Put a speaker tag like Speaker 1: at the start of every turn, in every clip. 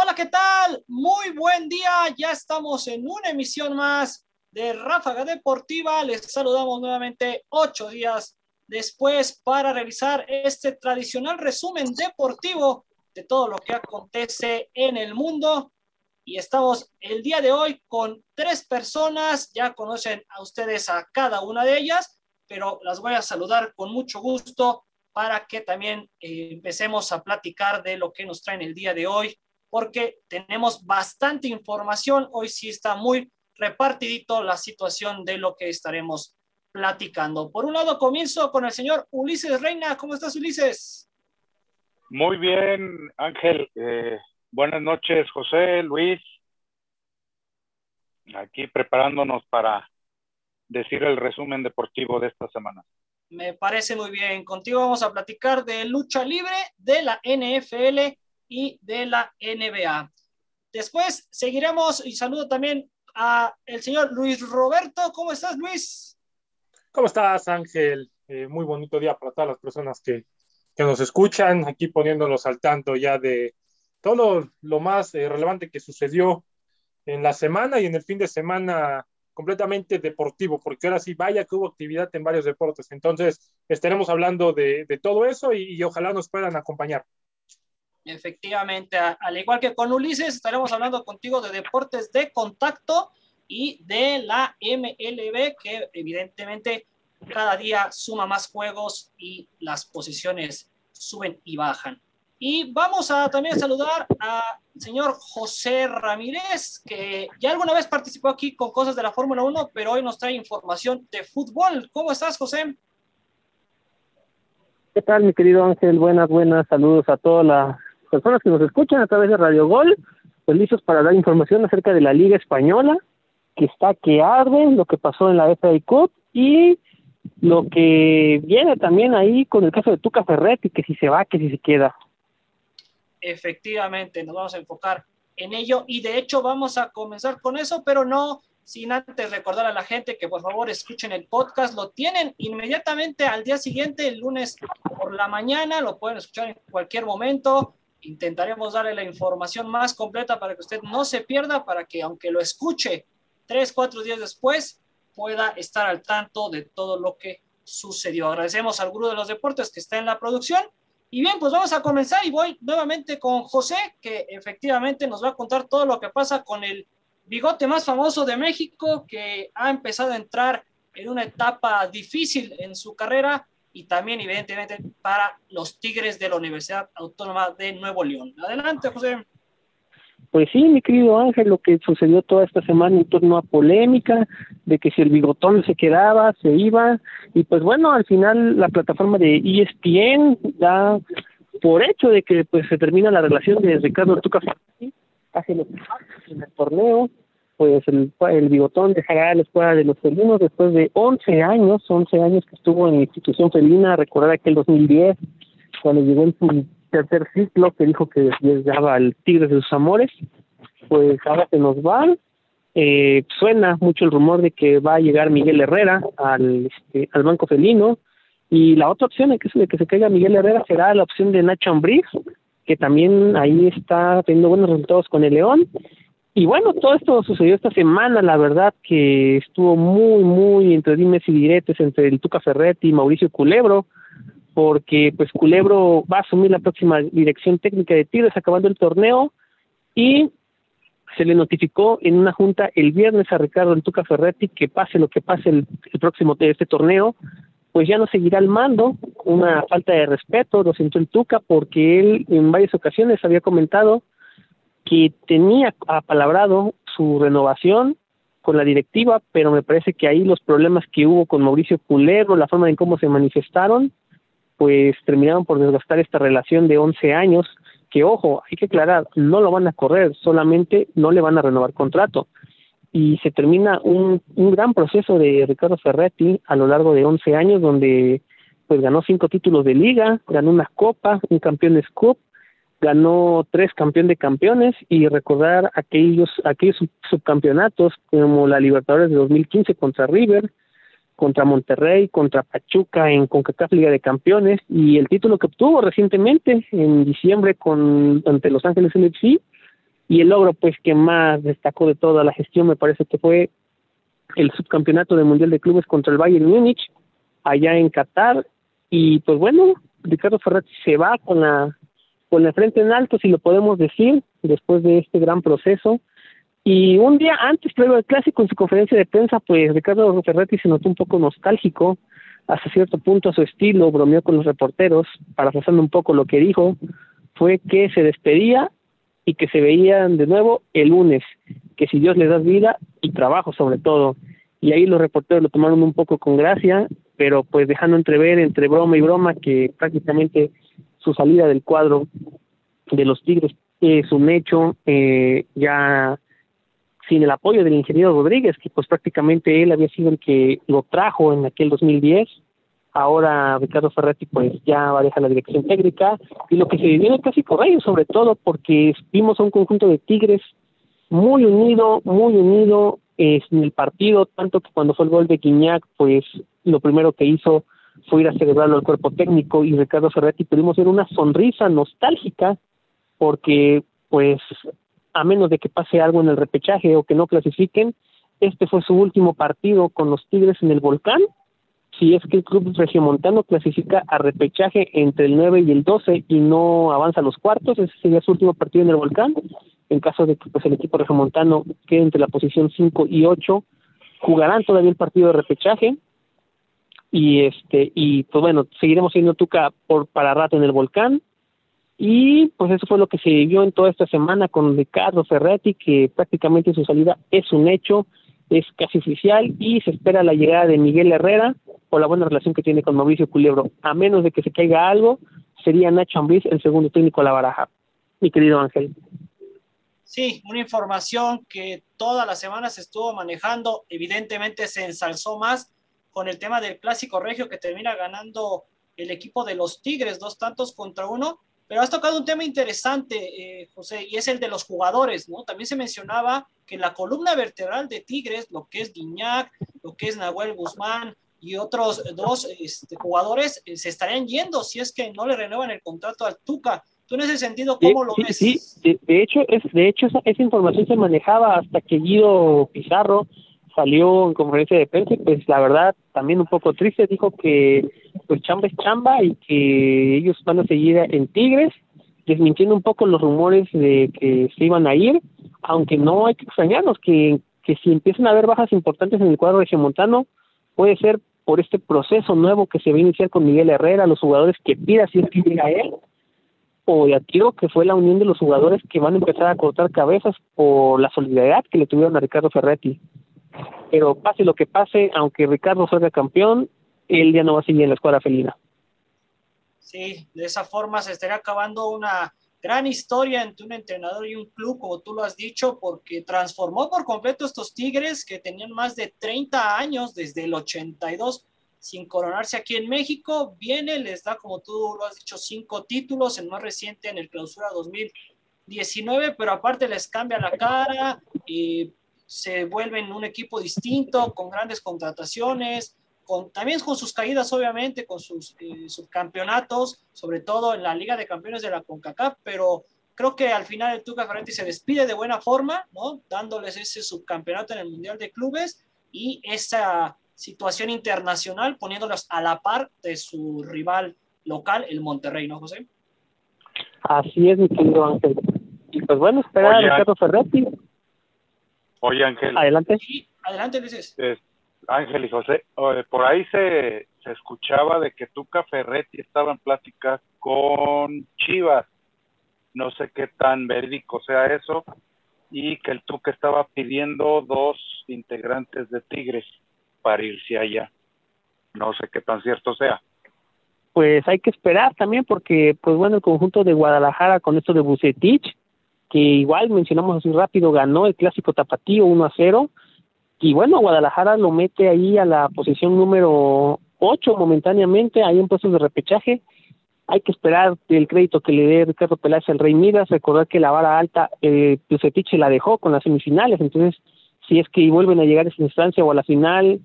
Speaker 1: Hola, ¿qué tal? Muy buen día. Ya estamos en una emisión más de Ráfaga Deportiva. Les saludamos nuevamente ocho días después para realizar este tradicional resumen deportivo de todo lo que acontece en el mundo. Y estamos el día de hoy con tres personas. Ya conocen a ustedes a cada una de ellas, pero las voy a saludar con mucho gusto para que también eh, empecemos a platicar de lo que nos traen el día de hoy, porque tenemos bastante información. Hoy sí está muy repartidito la situación de lo que estaremos platicando. Por un lado, comienzo con el señor Ulises Reina. ¿Cómo estás, Ulises?
Speaker 2: Muy bien, Ángel. Eh, buenas noches, José, Luis. Aquí preparándonos para decir el resumen deportivo de esta semana.
Speaker 1: Me parece muy bien. Contigo vamos a platicar de lucha libre, de la NFL y de la NBA. Después seguiremos y saludo también a el señor Luis Roberto. ¿Cómo estás, Luis?
Speaker 3: ¿Cómo estás, Ángel? Eh, muy bonito día para todas las personas que, que, nos escuchan, aquí poniéndonos al tanto ya de todo lo, más eh, relevante que sucedió en la semana y en el fin de semana completamente deportivo, porque ahora sí, vaya que hubo actividad en varios deportes. Entonces, estaremos hablando de, todo eso y, ojalá nos puedan acompañar.
Speaker 1: Efectivamente, al igual que con Ulises, estaremos hablando contigo de deportes de contacto y de la MLB, que evidentemente cada día suma más juegos y las posiciones suben y bajan. Y vamos a también saludar al señor José Ramírez, que ya alguna vez participó aquí con cosas de la Fórmula 1, pero hoy nos trae información de fútbol. ¿Cómo estás, José?
Speaker 4: ¿Qué tal, mi querido Ángel? Buenas, buenas. Saludos a todas las personas que nos escuchan a través de Radio Gol. Pues listos para dar información acerca de la Liga Española, que está que arde, lo que pasó en la FA Cup y lo que viene también ahí con el caso de Tuca Ferretti, que si se va, que si se queda
Speaker 1: efectivamente nos vamos a enfocar en ello y de hecho vamos a comenzar con eso, pero no sin antes recordar a la gente que por favor escuchen el podcast, lo tienen inmediatamente al día siguiente, el lunes por la mañana, lo pueden escuchar en cualquier momento. Intentaremos darle la información más completa para que usted no se pierda, para que aunque lo escuche tres, cuatro días después, pueda estar al tanto de todo lo que sucedió. Agradecemos al Grupo de los Deportes que está en la producción y bien, pues vamos a comenzar y voy nuevamente con José, que efectivamente nos va a contar todo lo que pasa con el bigote más famoso de México, que ha empezado a entrar en una etapa difícil en su carrera y también evidentemente para los Tigres de la Universidad Autónoma de Nuevo León. Adelante, José.
Speaker 4: Pues sí, mi querido Ángel, lo que sucedió toda esta semana en torno a polémica, de que si el bigotón se quedaba, se iba, y pues bueno, al final la plataforma de ESPN da por hecho de que pues se termina la relación de Ricardo Tuca hace los en el torneo, pues el, el bigotón dejará la escuela de los felinos después de 11 años, 11 años que estuvo en institución felina, recordar aquel 2010, cuando llegó en su tercer ciclo que dijo que llegaba al Tigres de sus amores, pues ahora se nos va. Eh, suena mucho el rumor de que va a llegar Miguel Herrera al, este, al Banco Felino. Y la otra opción de que, de que se caiga Miguel Herrera será la opción de Nacho Ambriz, que también ahí está teniendo buenos resultados con el León. Y bueno, todo esto sucedió esta semana, la verdad que estuvo muy, muy entre dimes y diretes entre el Tuca Ferretti y Mauricio Culebro, porque pues Culebro va a asumir la próxima dirección técnica de Tigres acabando el torneo y se le notificó en una junta el viernes a Ricardo El Tuca Ferretti que pase lo que pase el, próximo de este torneo, pues ya no seguirá al mando, una falta de respeto, lo siento el Tuca, porque él en varias ocasiones había comentado que tenía apalabrado su renovación con la directiva, pero me parece que ahí los problemas que hubo con Mauricio Culebro, la forma en cómo se manifestaron, pues terminaron por desgastar esta relación de 11 años, que ojo, hay que aclarar, no lo van a correr, solamente no le van a renovar contrato. Y se termina un, un gran proceso de Ricardo Ferretti a lo largo de 11 años, donde pues ganó cinco títulos de liga, ganó una copa, un campeón de Cup, ganó tres campeón de campeones y recordar aquellos aquellos subcampeonatos como la Libertadores de 2015 contra River, contra Monterrey, contra Pachuca en CONCACAF Liga de Campeones y el título que obtuvo recientemente en diciembre con ante Los Ángeles LFC y el logro pues que más destacó de toda la gestión me parece que fue el subcampeonato del Mundial de Clubes contra el Bayern Múnich allá en Qatar y pues bueno, Ricardo Ferretti se va con la con la frente en alto si lo podemos decir después de este gran proceso y un día antes, previo al clásico, en su conferencia de prensa, pues Ricardo Ferretti se notó un poco nostálgico, hasta cierto punto a su estilo, bromeó con los reporteros, parafraseando un poco lo que dijo, fue que se despedía y que se veían de nuevo el lunes, que si Dios les da vida y trabajo sobre todo. Y ahí los reporteros lo tomaron un poco con gracia, pero pues dejando entrever entre broma y broma que prácticamente su salida del cuadro de los Tigres es un hecho, eh, ya sin el apoyo del ingeniero Rodríguez, que pues prácticamente él había sido el que lo trajo en aquel 2010. Ahora Ricardo Ferretti pues ya va a dejar la dirección técnica y lo que se vivió en el Clásico sobre todo porque vimos a un conjunto de Tigres muy unido, muy unido en el partido, tanto que cuando fue el gol de Guiñac, pues lo primero que hizo fue ir a celebrarlo al cuerpo técnico y Ricardo Ferretti pudimos ver una sonrisa nostálgica porque pues a menos de que pase algo en el repechaje o que no clasifiquen, este fue su último partido con los Tigres en el Volcán. Si es que el club regiomontano clasifica a repechaje entre el 9 y el 12 y no avanza a los cuartos, ese sería su último partido en el Volcán. En caso de que pues, el equipo regiomontano quede entre la posición 5 y 8, jugarán todavía el partido de repechaje. Y este y pues bueno, seguiremos siendo Tuca por para rato en el Volcán y pues eso fue lo que se vivió en toda esta semana con Ricardo Ferretti, que prácticamente su salida es un hecho, es casi oficial y se espera la llegada de Miguel Herrera por la buena relación que tiene con Mauricio Culebro. A menos de que se caiga algo, sería Nacho Ambriz el segundo técnico a la baraja. Mi querido Ángel.
Speaker 1: Sí, una información que toda la semana se estuvo manejando, evidentemente se ensalzó más con el tema del clásico regio que termina ganando el equipo de los Tigres, dos tantos contra uno, pero has tocado un tema interesante, eh, José, y es el de los jugadores, ¿no? También se mencionaba que la columna vertebral de Tigres, lo que es Guiñac, lo que es Nahuel Guzmán y otros dos este, jugadores, eh, se estarían yendo si es que no le renuevan el contrato al Tuca. ¿Tú en ese sentido cómo lo ves?
Speaker 4: Sí, de, hecho, es, de hecho esa, esa información se manejaba hasta que Guido Pizarro salió en conferencia de prensa, pues la verdad también un poco triste, dijo que pues chamba es chamba y que ellos van a seguir en Tigres, desmintiendo un poco los rumores de que se iban a ir, aunque no hay que extrañarnos que, que si empiezan a haber bajas importantes en el cuadro regiomontano, puede ser por este proceso nuevo que se va a iniciar con Miguel Herrera, los jugadores que pida si es que llega él, o de tiro que fue la unión de los jugadores que van a empezar a cortar cabezas por la solidaridad que le tuvieron a Ricardo Ferretti pero pase lo que pase, aunque Ricardo salga campeón, él ya no va a seguir en la escuadra felina.
Speaker 1: Sí, de esa forma se estaría acabando una gran historia entre un entrenador y un club, como tú lo has dicho, porque transformó por completo estos Tigres que tenían más de 30 años desde el 82 sin coronarse aquí en México. Viene, les da, como tú lo has dicho, cinco títulos, el más reciente en el clausura 2019, pero aparte les cambia la cara y se vuelven un equipo distinto, con grandes contrataciones, con, también con sus caídas, obviamente, con sus eh, subcampeonatos, sobre todo en la Liga de Campeones de la CONCACAF, pero creo que al final el Tuca Ferretti se despide de buena forma, ¿no? Dándoles ese subcampeonato en el Mundial de Clubes y esa situación internacional poniéndolos a la par de su rival local, el Monterrey, ¿no, José?
Speaker 4: Así es, mi querido Ángel. Y pues bueno, esperar a Ricardo Ferretti
Speaker 2: Oye, Ángel.
Speaker 4: Adelante.
Speaker 1: Sí, adelante, dices.
Speaker 2: Ángel y José, por ahí se, se escuchaba de que Tuca Ferretti estaba en pláticas con Chivas. No sé qué tan verídico sea eso. Y que el Tuca estaba pidiendo dos integrantes de Tigres para irse allá. No sé qué tan cierto sea.
Speaker 4: Pues hay que esperar también porque, pues bueno, el conjunto de Guadalajara con esto de Bucetich que igual mencionamos así rápido, ganó el clásico tapatío 1 a 0. Y bueno, Guadalajara lo mete ahí a la posición número 8 momentáneamente, ahí en puestos de repechaje. Hay que esperar el crédito que le dé Ricardo Peláez al Rey Midas, recordar que la vara alta, eh, la dejó con las semifinales, entonces si es que vuelven a llegar a esa instancia o a la final,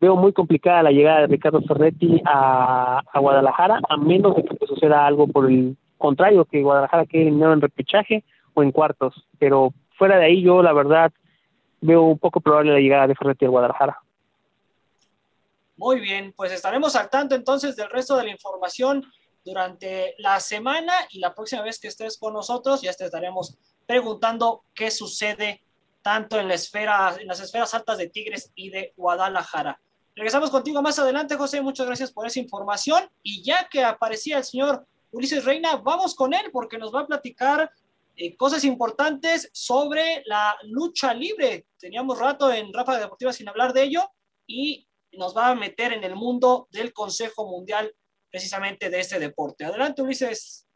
Speaker 4: veo muy complicada la llegada de Ricardo Ferretti a, a Guadalajara, a menos de que suceda algo por el contrario, que Guadalajara quede eliminado en repechaje o en cuartos, pero fuera de ahí yo la verdad veo un poco probable la llegada de Ferretti al Guadalajara.
Speaker 1: Muy bien, pues estaremos al tanto entonces del resto de la información durante la semana y la próxima vez que estés con nosotros ya te estaremos preguntando qué sucede tanto en, la esfera, en las esferas altas de Tigres y de Guadalajara. Regresamos contigo más adelante, José. Muchas gracias por esa información. Y ya que aparecía el señor Ulises Reina, vamos con él porque nos va a platicar eh, cosas importantes sobre la lucha libre. Teníamos rato en Rafa Deportiva sin hablar de ello y nos va a meter en el mundo del Consejo Mundial precisamente de este deporte. Adelante, Ulises.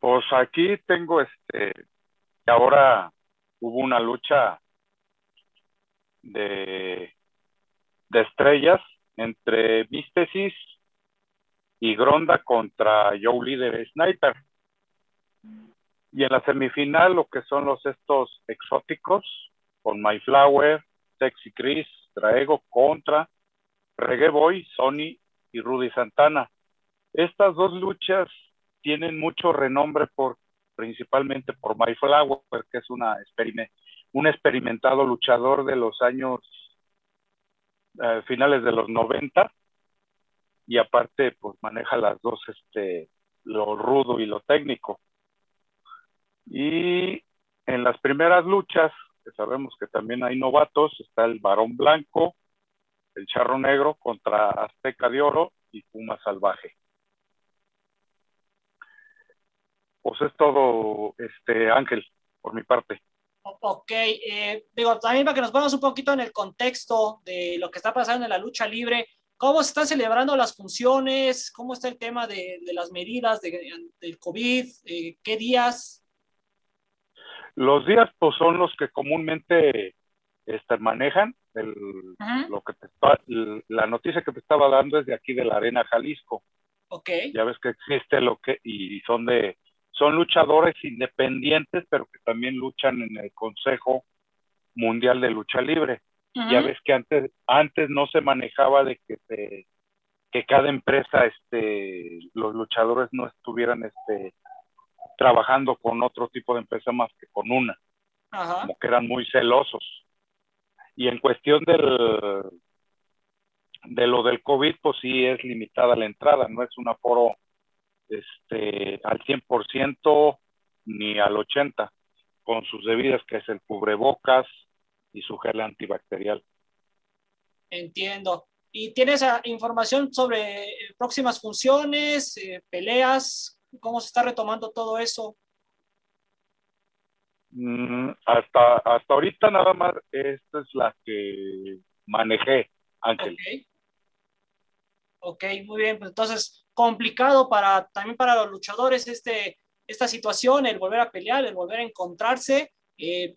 Speaker 2: Pues aquí tengo este, ahora hubo una lucha de, de estrellas entre Vístesis y Gronda contra Joe Líder Sniper. Y en la semifinal, lo que son los estos exóticos, con My Flower, Sexy Chris, Draego contra Reggae Boy, Sony y Rudy Santana. Estas dos luchas tienen mucho renombre por principalmente por My Flower, que es una un experimentado luchador de los años eh, finales de los 90 y aparte pues maneja las dos este lo rudo y lo técnico y en las primeras luchas que sabemos que también hay novatos está el varón blanco el charro negro contra azteca de oro y puma salvaje pues es todo este Ángel por mi parte
Speaker 1: Ok, eh, digo, también para que nos pongamos un poquito en el contexto de lo que está pasando en la lucha libre, ¿cómo se están celebrando las funciones? ¿Cómo está el tema de, las medidas de, del COVID? Eh, ¿Qué días?
Speaker 2: Los días pues son los que comúnmente este, manejan. El, lo que la noticia que te estaba dando es de aquí de la Arena Jalisco.
Speaker 1: Ok.
Speaker 2: Ya ves que existe lo que, y son de son luchadores independientes, pero que también luchan en el Consejo Mundial de Lucha Libre. Ya ves que antes, antes no se manejaba de que se, que cada empresa, este, los luchadores no estuvieran este, trabajando con otro tipo de empresa más que con una, como que eran muy celosos. Y en cuestión del, de lo del COVID, pues sí es limitada la entrada, no es un aforo este, al 100% ni al 80%, con sus debidas, que es el cubrebocas y su gel antibacterial.
Speaker 1: Entiendo. ¿Y tienes ah, información sobre eh, próximas funciones, eh, peleas? ¿Cómo se está retomando todo eso?
Speaker 2: Mm, hasta, hasta ahorita nada más, esta es la que manejé, Ángel.
Speaker 1: Ok, muy bien, pues entonces complicado para también para los luchadores este, esta situación, el volver a pelear, el volver a encontrarse. Eh,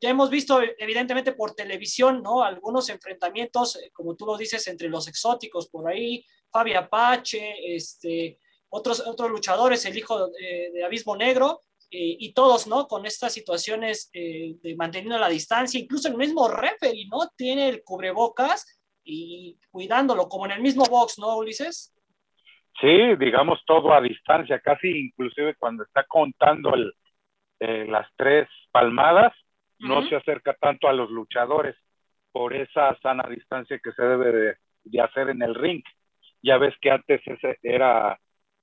Speaker 1: hemos visto evidentemente por televisión, ¿no? Algunos enfrentamientos, eh, como tú lo dices, entre los exóticos por ahí, Fabi Apache, este, otros, otros luchadores, el hijo de, Abismo Negro, eh, y todos, ¿no? Con estas situaciones de manteniendo la distancia, incluso el mismo referee, ¿no? Tiene el cubrebocas y cuidándolo, como en el mismo box, ¿no, Ulises?
Speaker 2: Sí, digamos todo a distancia, casi inclusive cuando está contando el, eh, las tres palmadas, no se acerca tanto a los luchadores por esa sana distancia que se debe de, hacer en el ring. Ya ves que antes ese era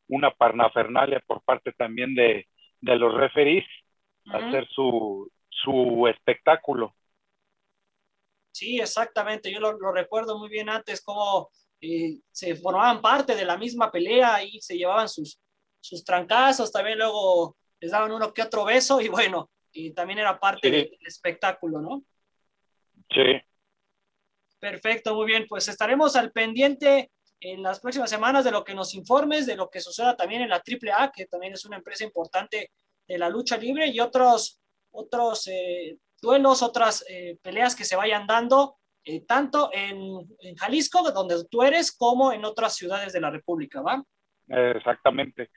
Speaker 2: una parnafernalia por parte también de, de los referees, hacer su, su espectáculo.
Speaker 1: Sí, exactamente. Yo lo, recuerdo muy bien antes, cómo eh, se formaban parte de la misma pelea y se llevaban sus, sus trancazos, también luego les daban uno que otro beso y bueno, y también era parte del espectáculo, ¿no?
Speaker 2: Sí.
Speaker 1: Perfecto, muy bien. Pues estaremos al pendiente en las próximas semanas de lo que nos informes, de lo que suceda también en la AAA, que también es una empresa importante de la lucha libre, y otros, otros eh, duelos, otras eh, peleas que se vayan dando, eh, tanto en, Jalisco, donde tú eres, como en otras ciudades de la República, ¿va?
Speaker 2: Exactamente.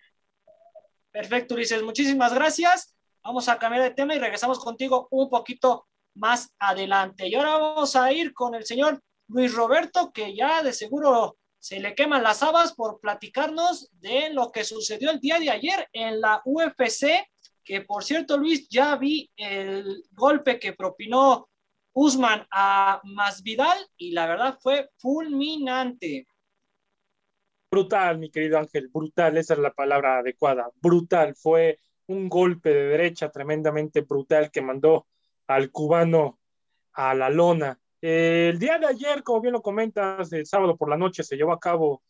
Speaker 1: Perfecto, Ulises. Muchísimas gracias. Vamos a cambiar de tema y regresamos contigo un poquito más adelante. Y ahora vamos a ir con el señor Luis Roberto, que ya de seguro se le queman las habas por platicarnos de lo que sucedió el día de ayer en la UFC que por cierto, Luis, ya vi el golpe que propinó Usman a Masvidal y la verdad fue fulminante.
Speaker 3: Brutal, mi querido Ángel, brutal, esa es la palabra adecuada, brutal, fue un golpe de derecha tremendamente brutal que mandó al cubano a la lona. El día de ayer, como bien lo comentas, el sábado por la noche se llevó a cabo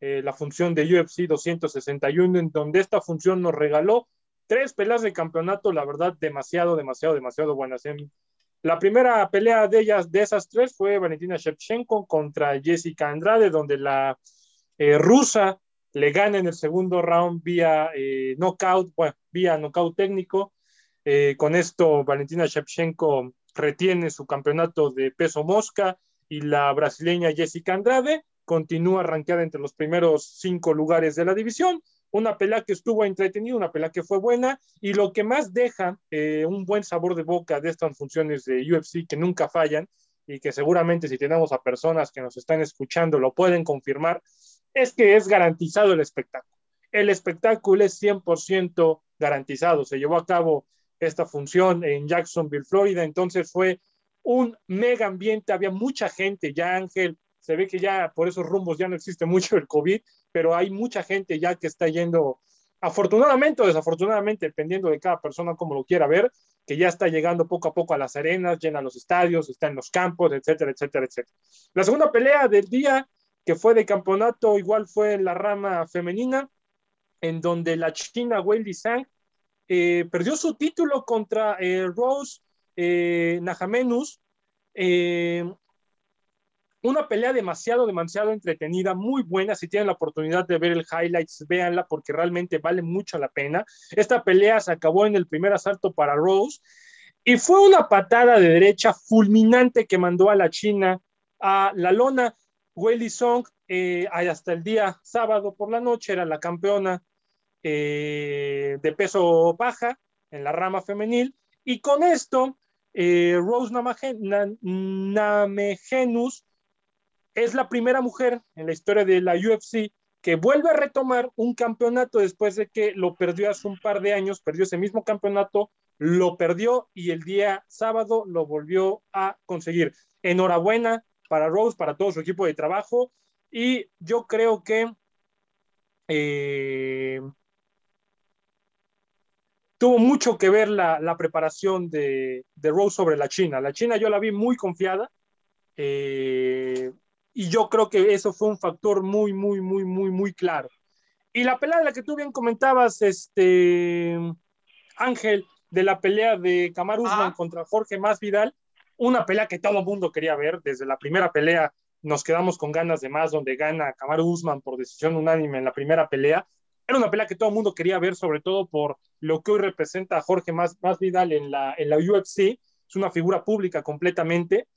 Speaker 3: eh, la función de UFC 261, en donde esta función nos regaló tres peleas de campeonato, la verdad, demasiado, demasiado, demasiado buenas. la primera pelea de ellas, de esas tres, fue Valentina Shevchenko contra Jessica Andrade, donde la eh, rusa le gana en el segundo round vía eh, knockout, bueno, vía knockout técnico. Eh, con esto, Valentina Shevchenko retiene su campeonato de peso mosca y la brasileña Jessica Andrade continúa rankeada entre los primeros cinco lugares de la división. Una pelea que estuvo entretenida, una pelea que fue buena y lo que más deja eh, un buen sabor de boca de estas funciones de UFC que nunca fallan y que seguramente si tenemos a personas que nos están escuchando lo pueden confirmar, es que es garantizado el espectáculo. El espectáculo es 100% garantizado. Se llevó a cabo esta función en Jacksonville, Florida, entonces fue un mega ambiente, había mucha gente, ya Ángel, se ve que ya por esos rumbos ya no existe mucho el COVID, pero hay mucha gente ya que está yendo, afortunadamente o desafortunadamente, dependiendo de cada persona como lo quiera ver, que ya está llegando poco a poco a las arenas, llena los estadios, está en los campos, etcétera, etcétera, etcétera. La segunda pelea del día que fue de campeonato, igual fue en la rama femenina, en donde la china Weili Zhang eh, perdió su título contra eh, Rose eh, Najamenus. Una pelea demasiado, demasiado entretenida, muy buena. Si tienen la oportunidad de ver el highlights, véanla porque realmente vale mucho la pena. Esta pelea se acabó en el primer asalto para Rose y fue una patada de derecha fulminante que mandó a la China a la lona. Weili Song, hasta el día sábado por la noche, era la campeona eh, de peso baja en la rama femenil. Y con esto, eh, Rose Namegenus es la primera mujer en la historia de la UFC que vuelve a retomar un campeonato después de que lo perdió hace un par de años, perdió ese mismo campeonato, lo perdió y el día sábado lo volvió a conseguir. Enhorabuena para Rose, para todo su equipo de trabajo. Y yo creo que eh, tuvo mucho que ver la, preparación de, Rose sobre la China. La China yo la vi muy confiada eh, y yo creo que eso fue un factor muy, muy, muy, muy, muy claro. Y la pelea de la que tú bien comentabas, este Ángel, de la pelea de Kamar Usman contra Jorge Masvidal, una pelea que todo el mundo quería ver. Desde la primera pelea nos quedamos con ganas de más, donde gana Kamaru Usman por decisión unánime en la primera pelea. Era una pelea que todo el mundo quería ver, sobre todo por lo que hoy representa a Jorge Más, Vidal en la, en la UFC. Es una figura pública completamente.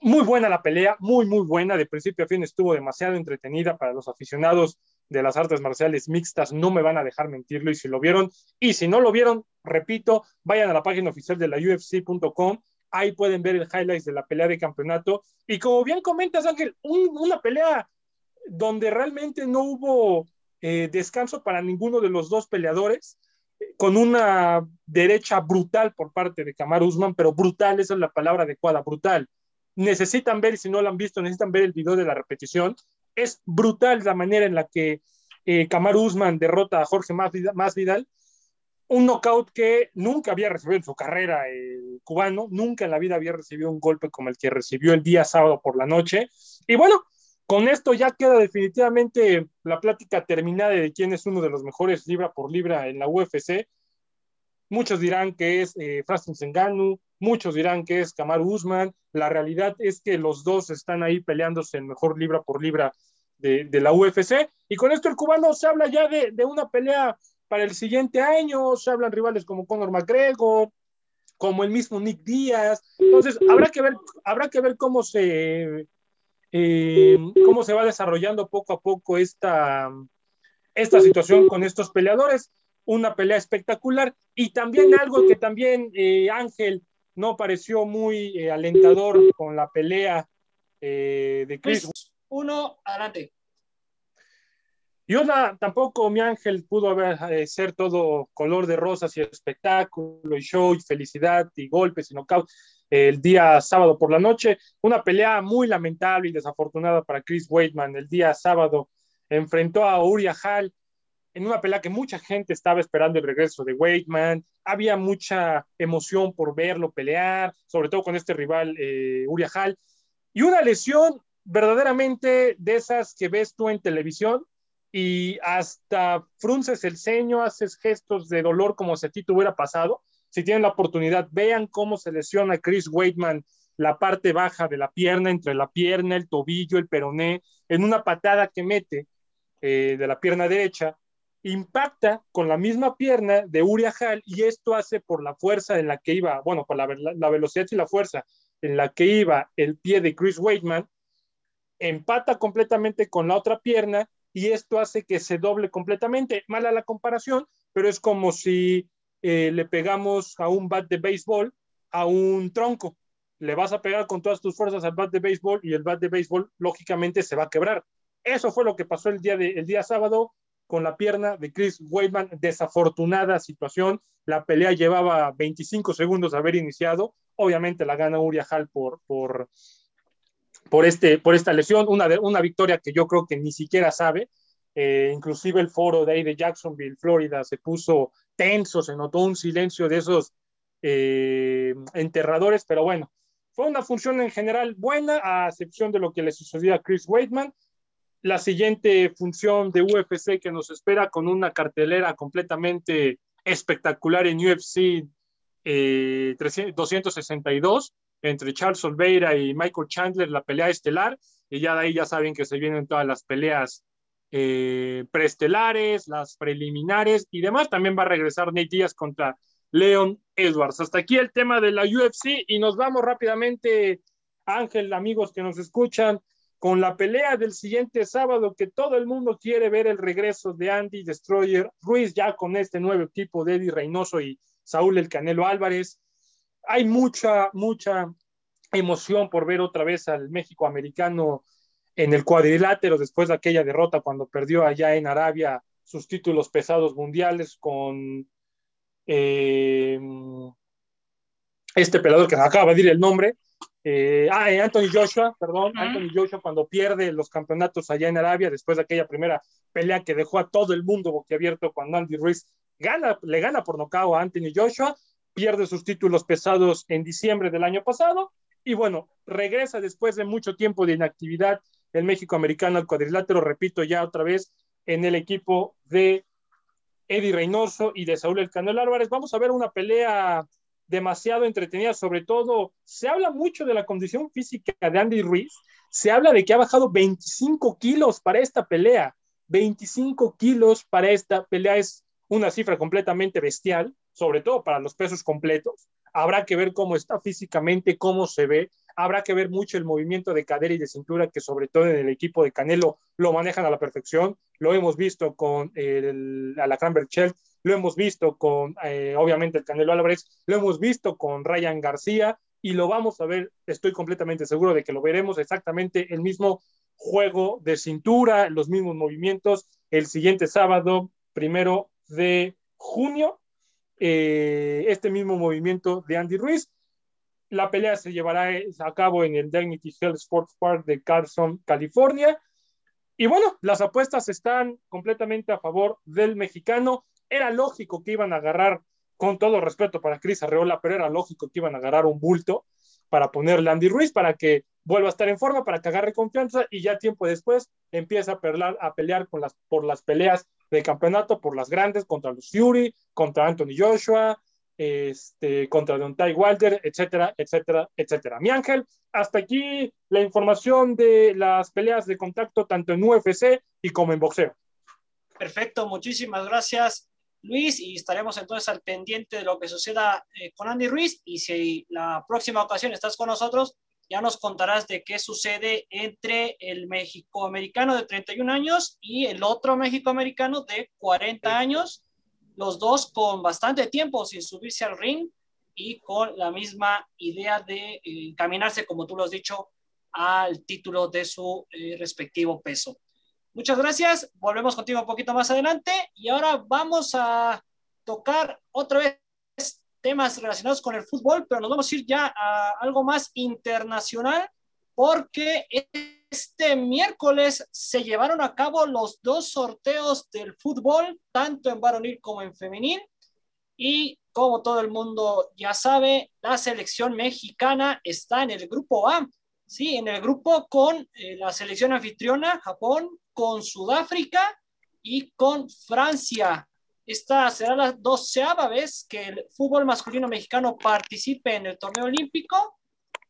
Speaker 3: Muy buena la pelea, muy, muy buena. De principio a fin estuvo demasiado entretenida para los aficionados de las artes marciales mixtas. No me van a dejar mentirlo. Y si lo vieron, y si no lo vieron, repito, vayan a la página oficial de la UFC.com Ahí pueden ver el highlights de la pelea de campeonato. Y como bien comentas, Ángel, una pelea donde realmente no hubo eh, descanso para ninguno de los dos peleadores, con una derecha brutal por parte de Kamar Usman, pero brutal, esa es la palabra adecuada, brutal. Necesitan ver, si no lo han visto, necesitan ver el video de la repetición. Es brutal la manera en la que eh, Kamar Usman derrota a Jorge Masvidal un knockout que nunca había recibido en su carrera el cubano, nunca en la vida había recibido un golpe como el que recibió el día sábado por la noche. Y bueno, con esto ya queda definitivamente la plática terminada de quién es uno de los mejores libra por libra en la UFC. Muchos dirán que es eh, Francis Ngannou, muchos dirán que es Kamaru Usman. La realidad es que los dos están ahí peleándose el mejor libra por libra de, la UFC. Y con esto el cubano se habla ya de, de una pelea para el siguiente año. Se hablan rivales como Conor McGregor, como el mismo Nick Díaz. Entonces, habrá que ver, habrá que ver cómo se, eh, cómo se va desarrollando poco a poco esta, esta situación con estos peleadores. Una pelea espectacular y también algo que también eh, Ángel no pareció muy eh, alentador con la pelea de Chris.
Speaker 1: Uno, adelante.
Speaker 3: Y una, tampoco mi ángel pudo haber, ser todo color de rosas y espectáculo y show y felicidad y golpes y knockout el día sábado por la noche. Una pelea muy lamentable y desafortunada para Chris Weidman. El día sábado enfrentó a Uriah Hall en una pelea que mucha gente estaba esperando el regreso de Weidman. Había mucha emoción por verlo pelear, sobre todo con este rival eh, Uriah Hall. Y una lesión verdaderamente de esas que ves tú en televisión y hasta frunces el ceño, haces gestos de dolor como si a ti te hubiera pasado si tienen la oportunidad, vean cómo se lesiona Chris Weidman la parte baja de la pierna, entre la pierna, el tobillo, el peroné, en una patada que mete eh, de la pierna derecha, impacta con la misma pierna de Uriah Hall y esto hace por la fuerza en la que iba, bueno, por la, la velocidad y la fuerza en la que iba el pie de Chris Weidman, empata completamente con la otra pierna y esto hace que se doble completamente. Mala la comparación, pero es como si eh, le pegamos a un bat de béisbol a un tronco. Le vas a pegar con todas tus fuerzas al bat de béisbol y el bat de béisbol lógicamente se va a quebrar. Eso fue lo que pasó el día, de, el día sábado con la pierna de Chris Weidman. Desafortunada situación. La pelea llevaba 25 segundos de haber iniciado. Obviamente la gana Uriah Hall por, por, por, este, por esta lesión. Una, una victoria que yo creo que ni siquiera sabe. Eh, inclusive el foro de ahí de Jacksonville, Florida, se puso tenso, se notó un silencio de esos eh, enterradores, pero bueno, fue una función en general buena, a excepción de lo que le sucedió a Chris Weidman. La siguiente función de UFC que nos espera con una cartelera completamente espectacular en UFC 262 eh, entre Charles Oliveira y Michael Chandler, la pelea estelar, y ya de ahí ya saben que se vienen todas las peleas eh, preestelares, las preliminares y demás. También va a regresar Nate Díaz contra Leon Edwards. Hasta aquí el tema de la UFC y nos vamos rápidamente, Ángel, amigos que nos escuchan, con la pelea del siguiente sábado que todo el mundo quiere ver el regreso de Andy Destroyer Ruiz ya con este nuevo equipo de Eddie Reynoso y Saúl El Canelo Álvarez. Hay mucha, mucha emoción por ver otra vez al México americano en el cuadrilátero después de aquella derrota cuando perdió allá en Arabia sus títulos pesados mundiales con eh, este pelador que acaba de decir el nombre, eh, ah, eh, Anthony Joshua, perdón, Anthony Joshua cuando pierde los campeonatos allá en Arabia después de aquella primera pelea que dejó a todo el mundo boquiabierto cuando Andy Ruiz gana, le gana por nocao a Anthony Joshua, pierde sus títulos pesados en diciembre del año pasado y bueno, regresa después de mucho tiempo de inactividad el México americano al cuadrilátero, repito ya otra vez, en el equipo de Eddie Reynoso y de Saúl El Canelo Álvarez. Vamos a ver una pelea demasiado entretenida, sobre todo se habla mucho de la condición física de Andy Ruiz, se habla de que ha bajado 25 kilos para esta pelea, 25 kilos para esta pelea es una cifra completamente bestial, sobre todo para los pesos completos. Habrá que ver cómo está físicamente, cómo se ve, Habrá que ver mucho el movimiento de cadera y de cintura, que sobre todo en el equipo de Canelo lo manejan a la perfección. Lo hemos visto con el Alacrán Berchel, lo hemos visto con, eh, obviamente, el Canelo Álvarez, lo hemos visto con Ryan García y lo vamos a ver, estoy completamente seguro de que lo veremos exactamente el mismo juego de cintura, los mismos movimientos el siguiente sábado, primero de junio, eh, este mismo movimiento de Andy Ruiz. La pelea se llevará a cabo en el Dignity Health Sports Park de Carson, California. Y bueno, las apuestas están completamente a favor del mexicano. Era lógico que iban a agarrar, con todo respeto para Cris Arreola, pero era lógico que iban a agarrar un bulto para ponerle Andy Ruiz para que vuelva a estar en forma, para que agarre confianza y ya tiempo después empieza a, pelear, por las peleas de campeonato, por las grandes, contra los Fury, contra Anthony Joshua, este, contra Ty Walter, etcétera, etcétera, etcétera. Mi ángel, hasta aquí la información de las peleas de contacto tanto en UFC y como en boxeo.
Speaker 1: Perfecto, muchísimas gracias Luis y estaremos entonces al pendiente de lo que suceda eh, con Andy Ruiz y si la próxima ocasión estás con nosotros, ya nos contarás de qué sucede entre el México-americano de 31 años y el otro México-americano de 40 años los dos con bastante tiempo sin subirse al ring y con la misma idea de eh, encaminarse, como tú lo has dicho, al título de su eh, respectivo peso. Muchas gracias. Volvemos contigo un poquito más adelante y ahora vamos a tocar otra vez temas relacionados con el fútbol, pero nos vamos a ir ya a algo más internacional porque este miércoles se llevaron a cabo los dos sorteos del fútbol, tanto en varonil como en femenil. Y como todo el mundo ya sabe, la selección mexicana está en el grupo A, sí, en el grupo con eh, la selección anfitriona, Japón, con Sudáfrica y con Francia. Esta será la doceava vez que el fútbol masculino mexicano participe en el torneo olímpico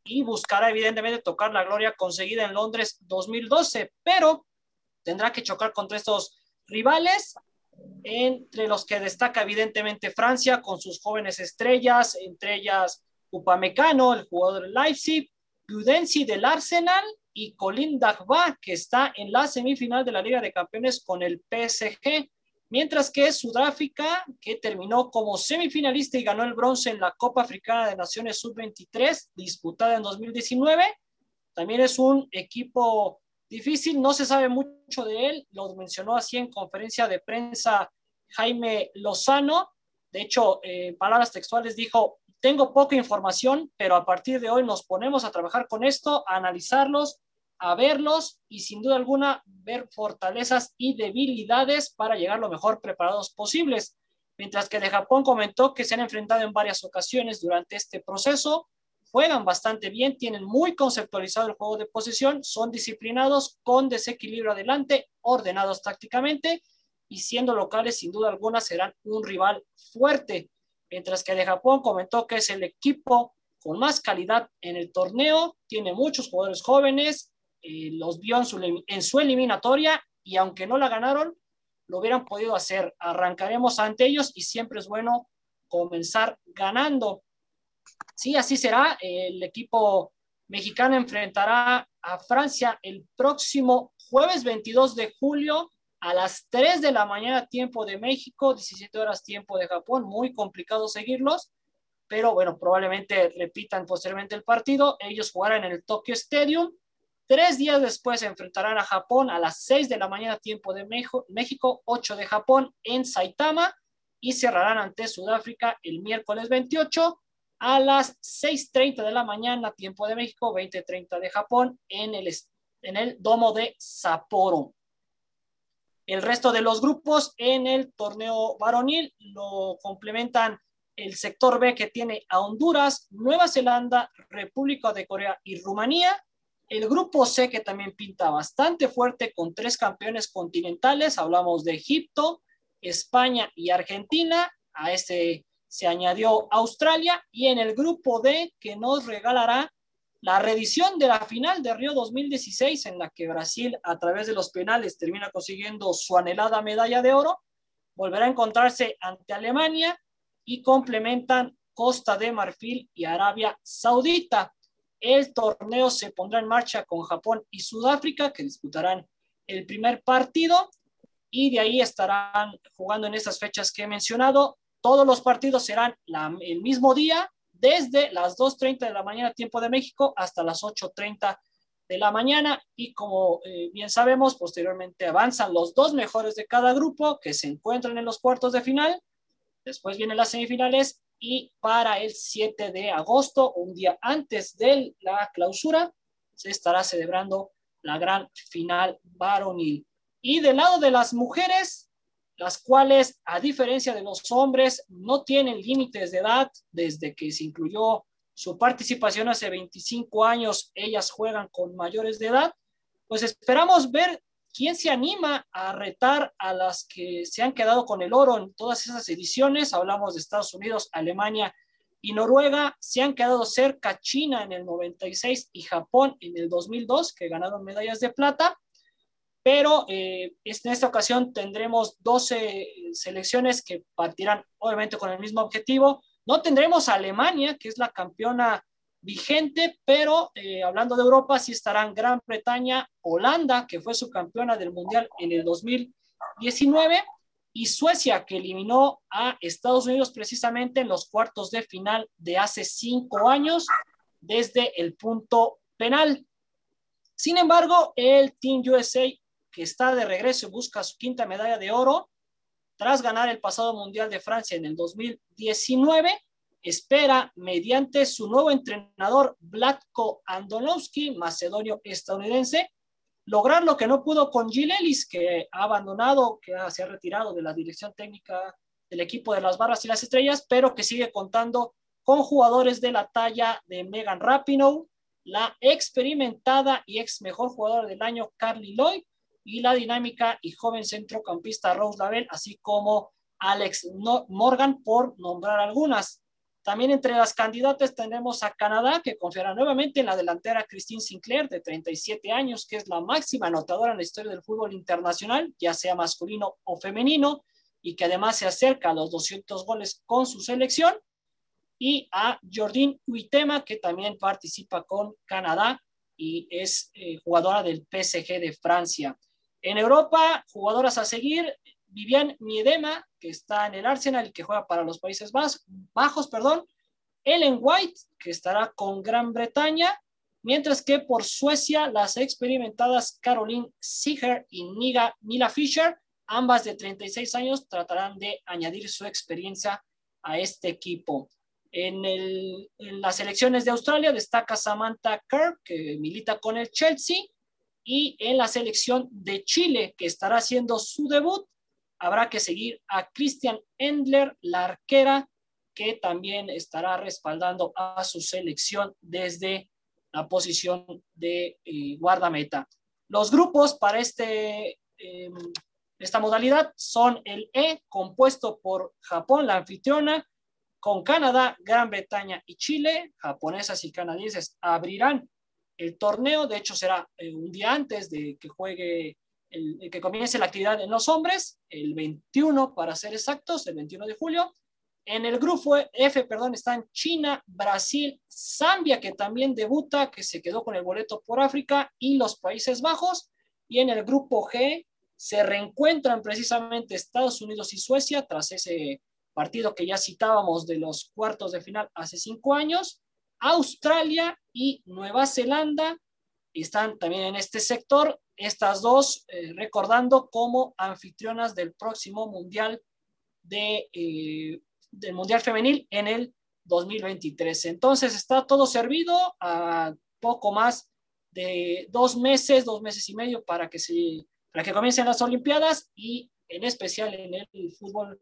Speaker 1: y buscará evidentemente tocar la gloria conseguida en Londres 2012, pero tendrá que chocar contra estos rivales, entre los que destaca evidentemente Francia con sus jóvenes estrellas, entre ellas Upamecano, el jugador Leipzig, Gudensi del Arsenal y Colin Dagba, que está en la semifinal de la Liga de Campeones con el PSG. Mientras que Sudáfrica, que terminó como semifinalista y ganó el bronce en la Copa Africana de Naciones Sub-23, disputada en 2019, también es un equipo difícil, no se sabe mucho de él, lo mencionó así en conferencia de prensa Jaime Lozano, de hecho, en palabras textuales dijo, tengo poca información, pero a partir de hoy nos ponemos a trabajar con esto, a analizarlos, a verlos y sin duda alguna ver fortalezas y debilidades para llegar lo mejor preparados posibles. Mientras que de Japón comentó que se han enfrentado en varias ocasiones durante este proceso, juegan bastante bien, tienen muy conceptualizado el juego de posición, son disciplinados, con desequilibrio adelante, ordenados tácticamente y siendo locales sin duda alguna serán un rival fuerte. Mientras que de Japón comentó que es el equipo con más calidad en el torneo, tiene muchos jugadores jóvenes, eh, los vio en su, en su eliminatoria y aunque no la ganaron, lo hubieran podido hacer. Arrancaremos ante ellos y siempre es bueno comenzar ganando. Sí, así será. El equipo mexicano enfrentará a Francia el próximo jueves 22 de julio a las 3 de la mañana tiempo de México, 17 horas tiempo de Japón. Muy complicado seguirlos, pero bueno, probablemente repitan posteriormente el partido. Ellos jugarán en el Tokyo Stadium Tres días después enfrentarán a Japón a las 6 de la mañana tiempo de México, 8 de Japón en Saitama y cerrarán ante Sudáfrica el miércoles 28 a las 6.30 de la mañana tiempo de México, 20.30 de Japón en el, en el domo de Sapporo. El resto de los grupos en el torneo varonil lo complementan el sector B que tiene a Honduras, Nueva Zelanda, República de Corea y Rumanía el grupo C que también pinta bastante fuerte con tres campeones continentales, hablamos de Egipto, España y Argentina, a este se añadió Australia y en el grupo D que nos regalará la reedición de la final de Río 2016 en la que Brasil a través de los penales termina consiguiendo su anhelada medalla de oro, volverá a encontrarse ante Alemania y complementan Costa de Marfil y Arabia Saudita. El torneo se pondrá en marcha con Japón y Sudáfrica, que disputarán el primer partido y de ahí estarán jugando en esas fechas que he mencionado. Todos los partidos serán el mismo día, desde las 2.30 de la mañana tiempo de México hasta las 8.30 de la mañana y como eh, bien sabemos, posteriormente avanzan los dos mejores de cada grupo que se encuentran en los cuartos de final. Después vienen las semifinales y para el 7 de agosto, un día antes de la clausura, se estará celebrando la gran final varonil. Y del lado de las mujeres, las cuales, a diferencia de los hombres, no tienen límites de edad desde que se incluyó su participación hace 25 años, ellas juegan con mayores de edad, pues esperamos ver ¿Quién se anima a retar a las que se han quedado con el oro en todas esas ediciones? Hablamos de Estados Unidos, Alemania y Noruega. Se han quedado cerca China en el 96 y Japón en el 2002, que ganaron medallas de plata. Pero eh, en esta ocasión tendremos 12 selecciones que partirán obviamente con el mismo objetivo. No tendremos a Alemania, que es la campeona vigente, pero eh, hablando de Europa, sí estarán Gran Bretaña, Holanda, que fue su campeona del Mundial en el 2019, y Suecia, que eliminó a Estados Unidos precisamente en los cuartos de final de hace cinco años desde el punto penal. Sin embargo, el Team USA que está de regreso y busca su quinta medalla de oro, tras ganar el pasado Mundial de Francia en el 2019, espera, mediante su nuevo entrenador, Vlatko Andonovsky, macedonio estadounidense, lograr lo que no pudo con Gil Ellis, que ha abandonado, que se ha retirado de la dirección técnica del equipo de las barras y las estrellas, pero que sigue contando con jugadores de la talla de Megan Rapinoe, la experimentada y ex mejor jugadora del año Carly Lloyd y la dinámica y joven centrocampista Rose Lavelle, así como Alex Morgan, por nombrar algunas. También entre las candidatas tenemos a Canadá, que confiará nuevamente en la delantera Christine Sinclair, de 37 años, que es la máxima anotadora en la historia del fútbol internacional, ya sea masculino o femenino, y que además se acerca a los 200 goles con su selección y a Jordine Huitema, que también participa con Canadá y es eh, jugadora del PSG de Francia. En Europa, jugadoras a seguir, Vivian Miedema, que está en el Arsenal que juega para los Países Bajos, perdón. Ellen White, que estará con Gran Bretaña, mientras que por Suecia, las experimentadas Caroline Seeger y Niga, Nila Fischer, ambas de 36 años, tratarán de añadir su experiencia a este equipo. En, las elecciones de Australia destaca Samantha Kerr, que milita con el Chelsea, y en la selección de Chile, que estará haciendo su debut, habrá que seguir a Christian Endler, la arquera, que también estará respaldando a su selección desde la posición de eh, guardameta. Los grupos para este, em, esta modalidad son el E, compuesto por Japón, la anfitriona, con Canadá, Gran Bretaña y Chile, japonesas y canadienses abrirán el torneo, de hecho será eh, un día antes de que juegue, que comience la actividad en los hombres, el 21 para ser exactos, el 21 de julio. En el grupo F, perdón, están China, Brasil, Zambia, que también debuta, que se quedó con el boleto por África, y los Países Bajos. Y en el grupo G se reencuentran precisamente Estados Unidos y Suecia tras ese partido que ya citábamos de los cuartos de final hace cinco años. Australia y Nueva Zelanda están también en este sector, estas dos eh, recordando como anfitrionas del próximo Mundial de, eh, del Mundial Femenil en el 2023. Entonces está todo servido a poco más de dos meses, dos meses y medio para que, se, para que comiencen las Olimpiadas y en especial en el fútbol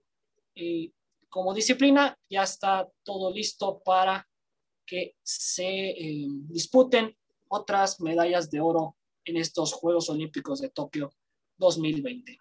Speaker 1: eh, como disciplina, ya está todo listo para que se disputen otras medallas de oro en estos Juegos Olímpicos de Tokio 2020.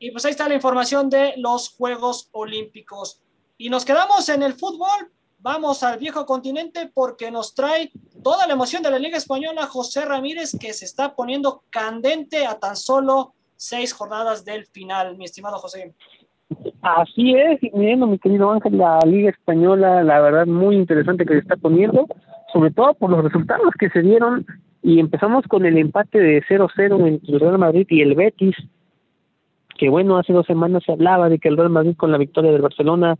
Speaker 1: Y pues ahí está la información de los Juegos Olímpicos. Y nos quedamos en el fútbol. Vamos al viejo continente porque nos trae toda la emoción de la Liga Española José Ramírez que se está poniendo candente a tan solo seis jornadas del final, mi estimado José.
Speaker 4: Así es, viendo mi querido Ángel, la Liga Española, la verdad, muy interesante que se está poniendo, sobre todo por los resultados que se dieron. Y empezamos con el empate de 0-0 entre el Real Madrid y el Betis, que bueno, hace dos semanas se hablaba de que el Real Madrid con la victoria del Barcelona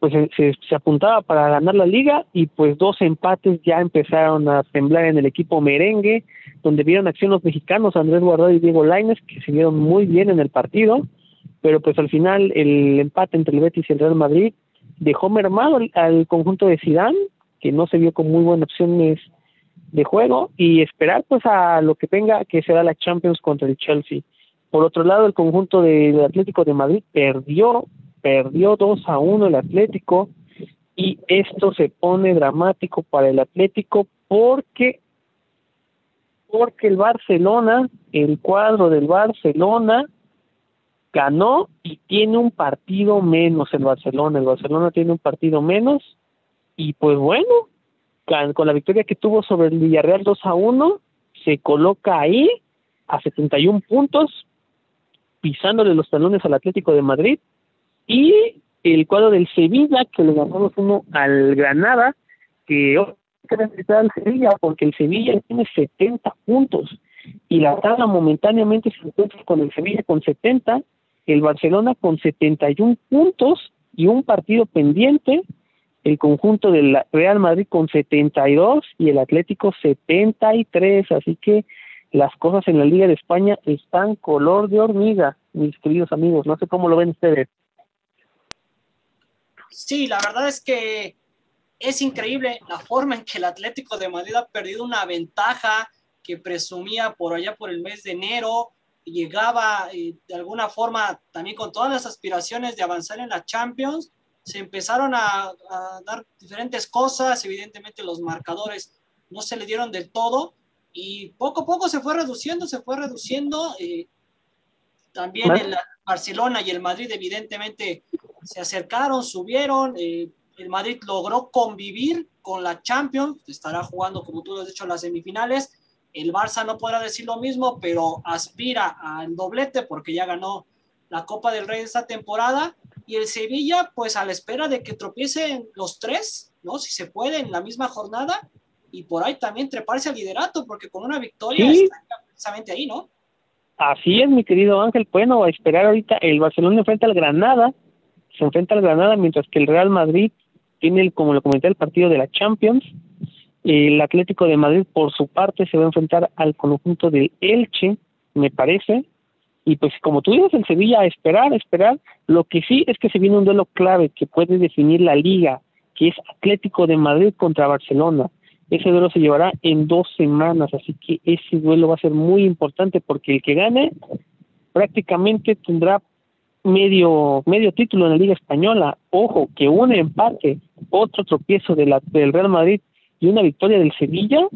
Speaker 4: pues se, se, apuntaba para ganar la liga y pues dos empates ya empezaron a temblar en el equipo merengue, donde vieron acción los mexicanos Andrés Guardado y Diego Lainez, que se vieron muy bien en el partido pero pues al final el empate entre el Betis y el Real Madrid dejó mermado al, conjunto de Zidane, que no se vio con muy buenas opciones de juego y esperar pues a lo que tenga que será la Champions contra el Chelsea. Por otro lado, el conjunto del Atlético de Madrid perdió, perdió 2 a 1 el Atlético y esto se pone dramático para el Atlético porque porque el Barcelona, el cuadro del Barcelona ganó y tiene un partido menos el Barcelona. El Barcelona tiene un partido menos y pues bueno, con la victoria que tuvo sobre el Villarreal 2 a 1, se coloca ahí a 71 puntos, pisándole los talones al Atlético de Madrid. Y el cuadro del Sevilla que le ganamos uno al Granada, que quiere felicitar al Sevilla porque el Sevilla tiene 70 puntos y la tabla momentáneamente se encuentra con el Sevilla con 70 el Barcelona con 71 puntos y un partido pendiente, el conjunto del Real Madrid con 72 y el Atlético 73, así que las cosas en la Liga de España están color de hormiga, mis queridos amigos. No sé cómo lo ven ustedes.
Speaker 1: Sí, la verdad es que es increíble la forma en que el Atlético de Madrid ha perdido una ventaja que presumía por allá por el mes de enero, llegaba eh, de alguna forma también con todas las aspiraciones de avanzar en la Champions, se empezaron a, a, dar diferentes cosas, evidentemente los marcadores no se le dieron del todo y poco a poco se fue reduciendo, se fue reduciendo. Eh, también el Barcelona y el Madrid evidentemente se acercaron, subieron. Eh, el Madrid logró convivir con la Champions, estará jugando, como tú lo has dicho, las semifinales. El Barça no podrá decir lo mismo, pero aspira al doblete porque ya ganó la Copa del Rey esta temporada. Y el Sevilla, pues a la espera de que tropiecen los tres, ¿no? Si se puede, en la misma jornada. Y por ahí también treparse al liderato, porque con una victoria
Speaker 4: Sí.
Speaker 1: está precisamente ahí, ¿no?
Speaker 4: Así es, mi querido Ángel. Bueno, a esperar ahorita. El Barcelona enfrenta al Granada, se enfrenta al Granada, mientras que el Real Madrid tiene, el, como lo comenté, el partido de la Champions. El Atlético de Madrid, por su parte, se va a enfrentar al conjunto del Elche, me parece. Y pues, como tú dices, Sevilla a esperar, esperar. Lo que sí es que se viene un duelo clave que puede definir la liga, que es Atlético de Madrid contra Barcelona. Ese duelo se llevará en dos semanas, así que ese duelo va a ser muy importante porque el que gane prácticamente tendrá medio medio título en la Liga Española. Ojo, que un empate, otro tropiezo de la, del Real Madrid y una victoria del Sevilla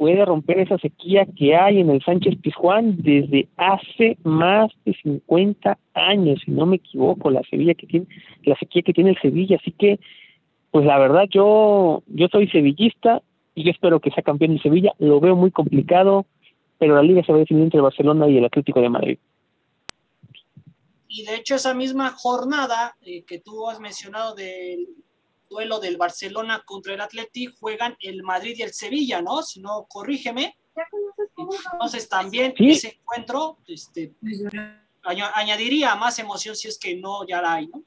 Speaker 4: puede romper esa sequía que hay en el Sánchez Pizjuán desde hace más de 50 años, si no me equivoco, la Sevilla que tiene la sequía que tiene el Sevilla, así que pues la verdad yo yo soy sevillista y yo espero que sea campeón el Sevilla, lo veo muy complicado, pero la liga se va a definir entre Barcelona y el Atlético de Madrid.
Speaker 1: Y de hecho esa misma jornada eh, que tú has mencionado del duelo del Barcelona contra el Atleti juegan el Madrid y el Sevilla, ¿no? Si no, corrígeme. Entonces también
Speaker 4: Sí.
Speaker 1: ese encuentro este, añ- añadiría más emoción si es que no ya la hay, ¿no?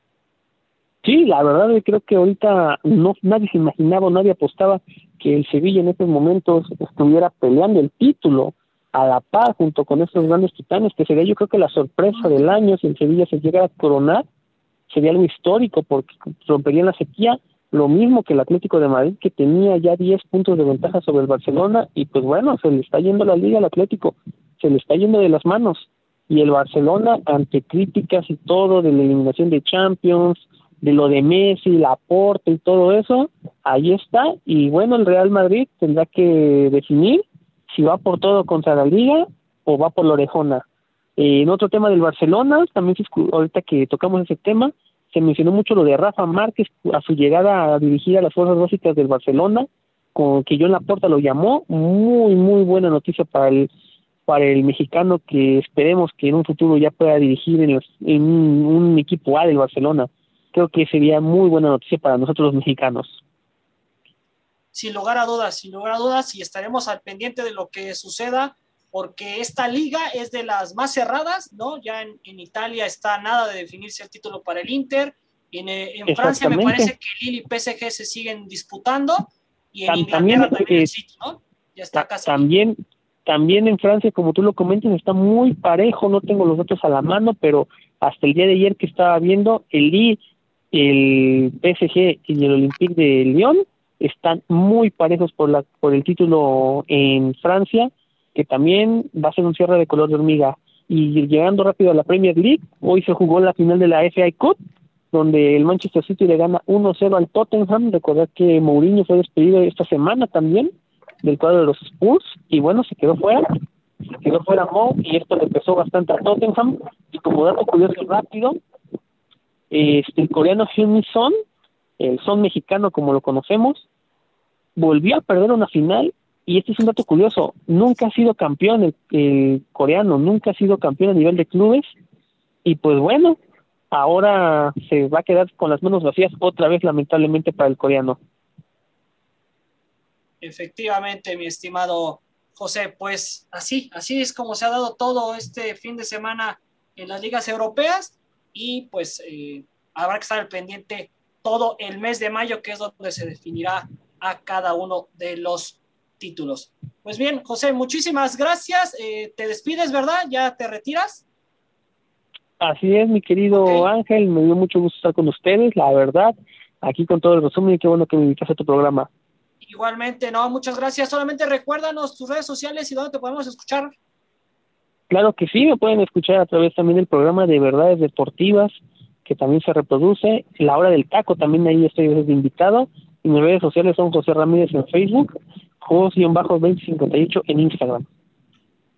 Speaker 4: Sí, la verdad creo que ahorita no nadie se imaginaba, nadie apostaba que el Sevilla en estos momentos estuviera peleando el título a la par junto con estos grandes titanes, que sería yo creo que la sorpresa del año si el Sevilla se llega a coronar, sería algo histórico porque romperían la sequía, lo mismo que el Atlético de Madrid que tenía ya 10 puntos de ventaja sobre el Barcelona y pues bueno, se le está yendo la liga al Atlético, se le está yendo de las manos y el Barcelona ante críticas y todo de la eliminación de Champions, de lo de Messi, la aporte y todo eso, ahí está. Y bueno, el Real Madrid tendrá que definir si va por todo contra la Liga o va por la orejona. Eh, en otro tema del Barcelona, también ahorita que tocamos ese tema, se mencionó mucho lo de Rafa Márquez a su llegada a dirigir a las fuerzas básicas del Barcelona, con que John Laporta lo llamó, muy, muy buena noticia para el para el mexicano que esperemos que en un futuro ya pueda dirigir en, un equipo A del Barcelona. Creo que sería muy buena noticia para nosotros los mexicanos.
Speaker 1: Sin lugar a dudas, sin lugar a dudas, y estaremos al pendiente de lo que suceda, porque esta liga es de las más cerradas, ¿no? Ya en, en Italia está nada de definirse el título para el Inter. En, eh, en Francia me parece que Lille y PSG se siguen disputando, y en
Speaker 4: Tam-
Speaker 1: Inglaterra
Speaker 4: también,
Speaker 1: también el City, ¿no? Ya está casi.
Speaker 4: También, también en Francia, como tú lo comentas, está muy parejo, no tengo los datos a la mano, pero hasta el día de ayer que estaba viendo, el Lille, el PSG y el Olympique de Lyon están muy parejos por la por el título en Francia, que también va a ser un cierre de color de hormiga. Y llegando rápido a la Premier League, hoy se jugó la final de la FA Cup, donde el Manchester City le gana 1-0 al Tottenham. Recordar que Mourinho fue despedido esta semana también del cuadro de los Spurs y bueno, se quedó fuera, se quedó fuera Mou y esto le pesó bastante a Tottenham y como dato curioso rápido, este, el coreano Hyun Son, el son mexicano como lo conocemos, volvió a perder una final y este es un dato curioso, nunca ha sido campeón el, coreano, nunca ha sido campeón a nivel de clubes y pues bueno, ahora se va a quedar con las manos vacías otra vez lamentablemente para el coreano.
Speaker 1: Efectivamente, mi estimado José, pues así, así es como se ha dado todo este fin de semana en las ligas europeas y pues eh, habrá que estar al pendiente todo el mes de mayo, que es donde se definirá a cada uno de los títulos. Pues bien, José, muchísimas gracias. Eh, te despides, ¿verdad? ¿Ya te retiras?
Speaker 4: Así es, mi querido Ángel, me dio mucho gusto estar con ustedes, la verdad, aquí con todo el resumen y qué bueno que me invitas a tu programa.
Speaker 1: Igualmente, no, muchas gracias. Solamente recuérdanos tus redes sociales y dónde te podemos escuchar.
Speaker 4: Claro que sí, me pueden escuchar a través también del programa de Verdades Deportivas, que también se reproduce. La hora del taco, también ahí estoy desde invitado. Y mis redes sociales son José Ramírez en Facebook, Jos-2058 en Instagram.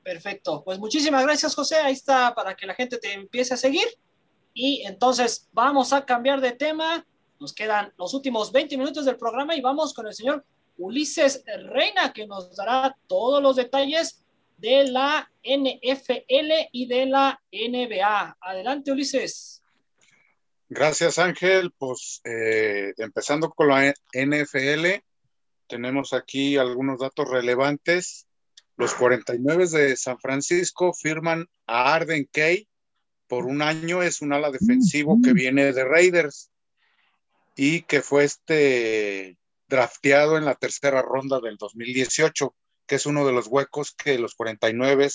Speaker 1: Perfecto. Pues muchísimas gracias, José. Ahí está para que la gente te empiece a seguir. Y entonces vamos a cambiar de tema. Nos quedan los últimos 20 minutos del programa y vamos con el señor Ulises Reina, que nos dará todos los detalles de la NFL y de la NBA. Adelante, Ulises.
Speaker 5: Gracias, Ángel. Pues eh, empezando con la NFL, tenemos aquí algunos datos relevantes. Los 49 de San Francisco firman a Arden Kay por un año. Es un ala defensivo que viene de Raiders y que fue este drafteado en la tercera ronda del 2018, que es uno de los huecos que los 49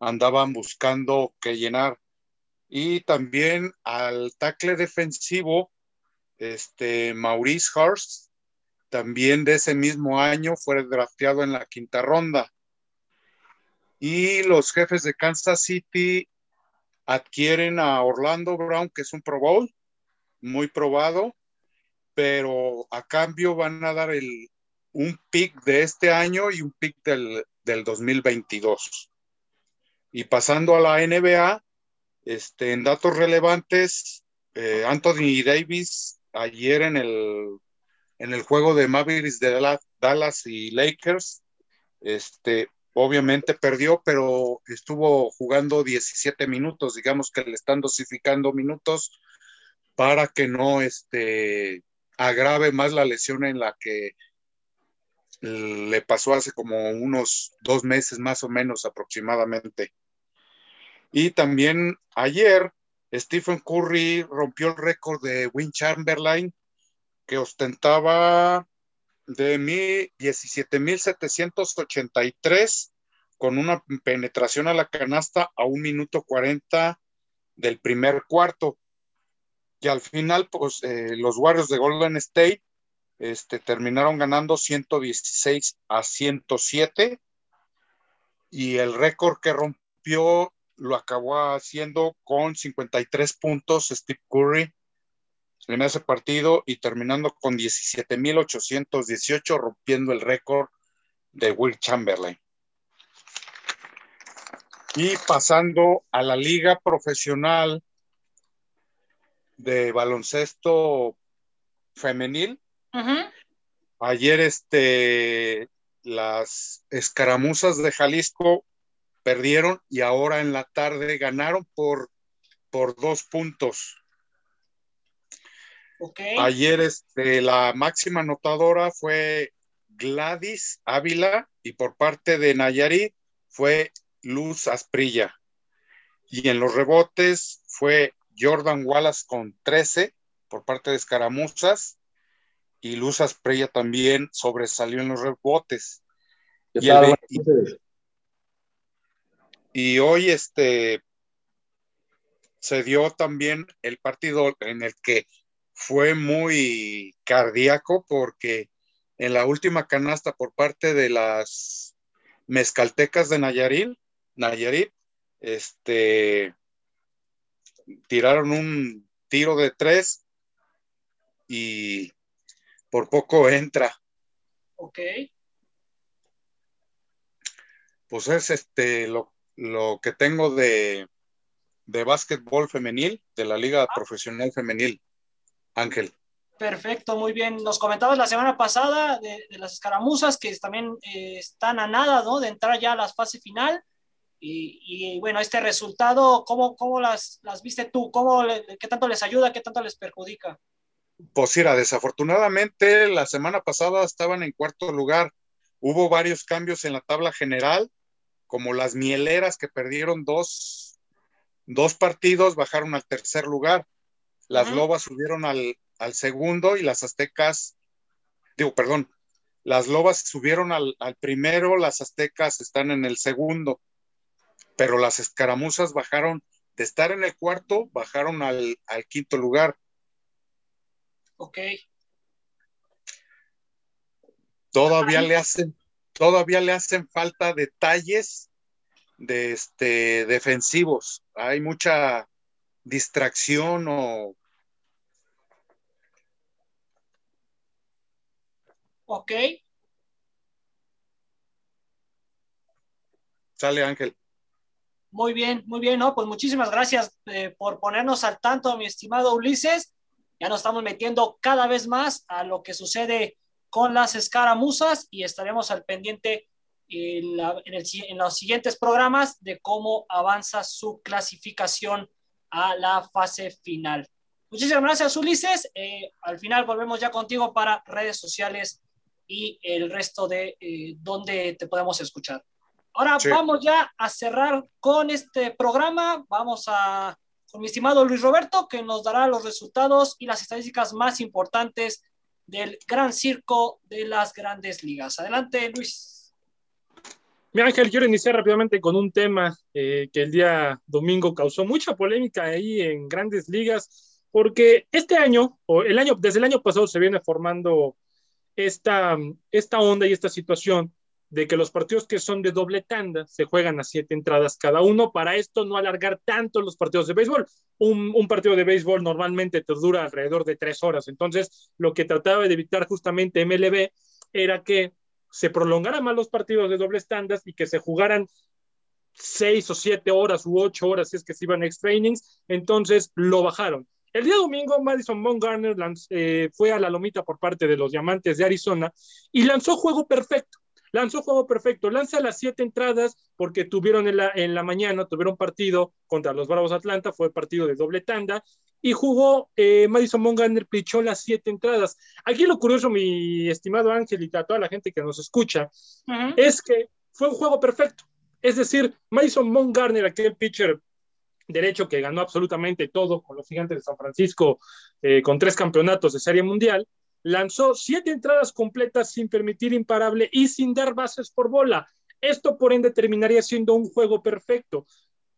Speaker 5: andaban buscando que llenar. Y también al tackle defensivo, este Maurice Hurst, también de ese mismo año fue drafteado en la quinta ronda. Y los jefes de Kansas City adquieren a Orlando Brown, que es un Pro Bowl, muy probado, pero a cambio van a dar el, un pick de este año y un pick del, del 2022. Y pasando a la NBA, este, en datos relevantes, eh, Anthony Davis ayer en el, en el juego de Mavericks de Dallas y Lakers, este, obviamente perdió, pero estuvo jugando 17 minutos, digamos que le están dosificando minutos para que no este, agrave más la lesión en la que le pasó hace como unos dos meses más o menos aproximadamente. Y también ayer Stephen Curry rompió el récord de Win Chamberlain que ostentaba de 17.783 con una penetración a la canasta a un minuto 40 del primer cuarto. Y al final, pues eh, los Warriors de Golden State este, terminaron ganando 116 a 107 y el récord que rompió lo acabó haciendo con 53 puntos Steve Curry en ese partido y terminando con 17.818 rompiendo el récord de Will Chamberlain. Y pasando a la liga profesional de baloncesto femenil. Ayer este, las escaramuzas de Jalisco perdieron y ahora en la tarde ganaron por, por dos puntos. Ayer este, la máxima anotadora fue Gladys Ávila y por parte de Nayarit fue Luz Asprilla. Y en los rebotes fue Jordan Wallace con 13 por parte de Escaramuzas y Luz Asprella también sobresalió en los rebotes. Y, hoy este se dio también el partido en el que fue muy cardíaco porque en la última canasta por parte de las mezcaltecas de Nayarit, Nayarit, este, tiraron un tiro de tres y por poco entra.
Speaker 1: Ok.
Speaker 5: Pues es este lo, que tengo de, de básquetbol femenil, de la Liga Profesional Femenil. Ángel.
Speaker 1: Perfecto, muy bien. Nos comentabas la semana pasada de, las escaramuzas que también eh, están a nada, ¿no? De entrar ya a la fase final. Y, bueno, este resultado, ¿cómo, cómo las, las viste tú? ¿Cómo ¿Qué tanto les ayuda? ¿Qué tanto les perjudica?
Speaker 5: Pues mira, desafortunadamente la semana pasada estaban en cuarto lugar. Hubo varios cambios en la tabla general, como las mieleras que perdieron dos, dos partidos, bajaron al tercer lugar. Las lobas subieron al, al segundo y las aztecas, digo, perdón, las Lobas subieron al, primero, las Aztecas están en el segundo, pero las escaramuzas bajaron, de estar en el cuarto, bajaron al, al quinto lugar.
Speaker 1: Ok.
Speaker 5: Todavía le hacen, todavía le hacen falta detalles de este defensivos. Hay mucha distracción o
Speaker 1: Ok.
Speaker 5: Sale Ángel.
Speaker 1: Muy bien, muy bien, ¿no? Pues muchísimas gracias eh, por ponernos al tanto, mi estimado Ulises. Ya nos estamos metiendo cada vez más a lo que sucede con las escaramuzas y estaremos al pendiente en, en los siguientes programas de cómo avanza su clasificación a la fase final. Muchísimas gracias, Ulises. Eh, al final volvemos ya contigo para redes sociales y el resto de eh, dónde te podemos escuchar. Ahora vamos ya a cerrar con este programa. Vamos a con mi estimado Luis Roberto, que nos dará los resultados y las estadísticas más importantes del gran circo de las grandes ligas. Adelante, Luis.
Speaker 3: Mi Ángel, quiero iniciar rápidamente con un tema eh, que el día domingo causó mucha polémica ahí en grandes ligas, porque este año, o el año, desde el año pasado se viene formando esta, esta onda y esta situación de que los partidos que son de doble tanda se juegan a siete entradas cada uno, para esto no alargar tanto los partidos de béisbol. Un, partido de béisbol normalmente te dura alrededor de tres horas, entonces lo que trataba de evitar justamente MLB era que se prolongaran más los partidos de doble tandas y que se jugaran seis o siete horas u ocho horas si es que se iban extra innings, entonces lo bajaron. El día domingo, Madison Bumgarner eh, fue a la lomita por parte de los Diamantes de Arizona y lanzó juego perfecto. Lanzó juego perfecto, lanza las siete entradas porque tuvieron en la, en la mañana, tuvieron partido contra los Bravos Atlanta, fue partido de doble tanda, y jugó eh, Madison Bumgarner, pichó las siete entradas. Aquí lo curioso, mi estimado Ángel y a toda la gente que nos escucha, es que fue un juego perfecto. Es decir, Madison Bumgarner, aquel pitcher derecho que ganó absolutamente todo con los gigantes de San Francisco, eh, con tres campeonatos de Serie Mundial, lanzó siete entradas completas sin permitir imparable y sin dar bases por bola. Esto por ende terminaría siendo un juego perfecto.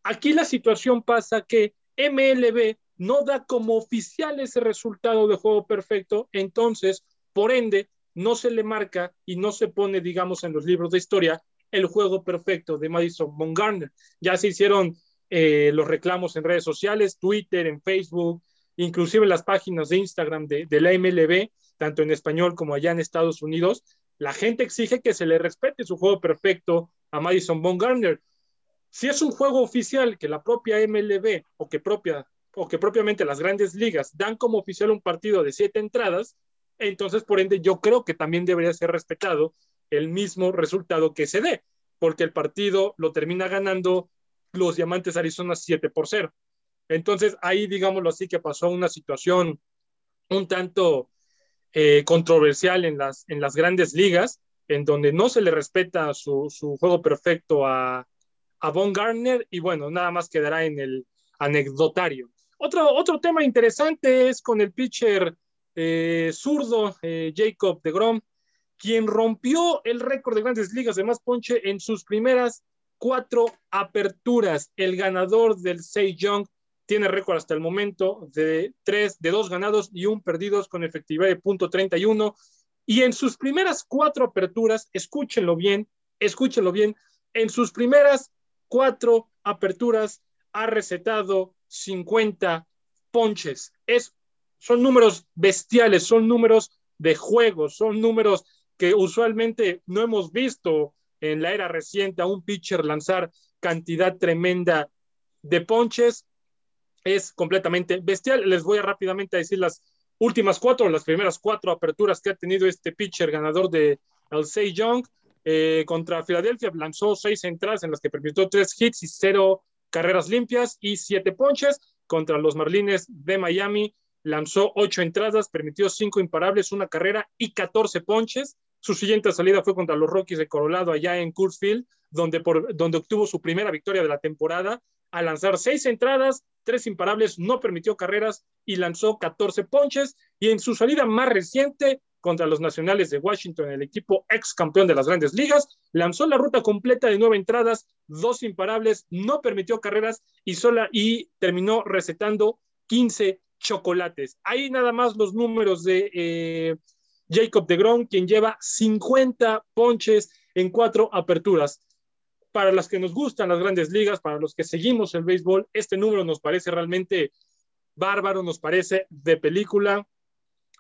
Speaker 3: Aquí la situación pasa que MLB no da como oficial ese resultado de juego perfecto, entonces, por ende, no se le marca y no se pone, digamos, en los libros de historia el juego perfecto de Madison Bumgarner. Ya se hicieron eh, los reclamos en redes sociales, Twitter, en Facebook, inclusive las páginas de Instagram de, de, la MLB, tanto en español como allá en Estados Unidos, la gente exige que se le respete su juego perfecto a Madison Bumgarner. Si es un juego oficial que la propia MLB o que, propia, o que propiamente las grandes ligas dan como oficial un partido de siete entradas, entonces por ende yo creo que también debería ser respetado el mismo resultado que se dé, porque el partido lo termina ganando los Diamantes Arizona 7 por 0. Entonces ahí, digámoslo así, que pasó una situación un tanto eh, controversial en las, en las grandes ligas, en donde no se le respeta su, su juego perfecto a, a Von Garner y bueno, nada más quedará en el anecdotario. Otro, otro tema interesante es con el pitcher eh, zurdo eh, Jacob de Grom, quien rompió el récord de grandes ligas de más ponche en sus primeras cuatro aperturas. El ganador del Sei Young tiene récord hasta el momento de tres, de dos ganados y un perdidos con efectividad de punto 31. Y en sus primeras cuatro aperturas, escúchenlo bien, escúchenlo bien, en sus primeras cuatro aperturas ha recetado 50 ponches. Es, son números bestiales, son números de juego, son números que usualmente no hemos visto en la era reciente a un pitcher lanzar cantidad tremenda de ponches es completamente bestial. Les voy a rápidamente a decir las últimas cuatro, las primeras cuatro aperturas que ha tenido este pitcher ganador de el Say Young. Eh, contra Filadelfia lanzó seis entradas en las que permitió tres hits y cero carreras limpias y siete ponches. Contra los Marlines de Miami lanzó ocho entradas, permitió cinco imparables, una carrera y 14 ponches. Su siguiente salida fue contra los Rockies de Colorado allá en Coors Field, donde, por, donde obtuvo su primera victoria de la temporada al lanzar seis entradas, tres imparables, no permitió carreras y lanzó 14 ponches. Y en su salida más reciente contra los Nacionales de Washington, el equipo ex campeón de las grandes ligas, lanzó la ruta completa de nueve entradas, dos imparables, no permitió carreras y, sola, y terminó recetando 15 chocolates. Ahí nada más los números de eh, Jacob de Grom, quien lleva 50 ponches en cuatro aperturas. Para las que nos gustan las grandes ligas, para los que seguimos el béisbol, este número nos parece realmente bárbaro, nos parece de película,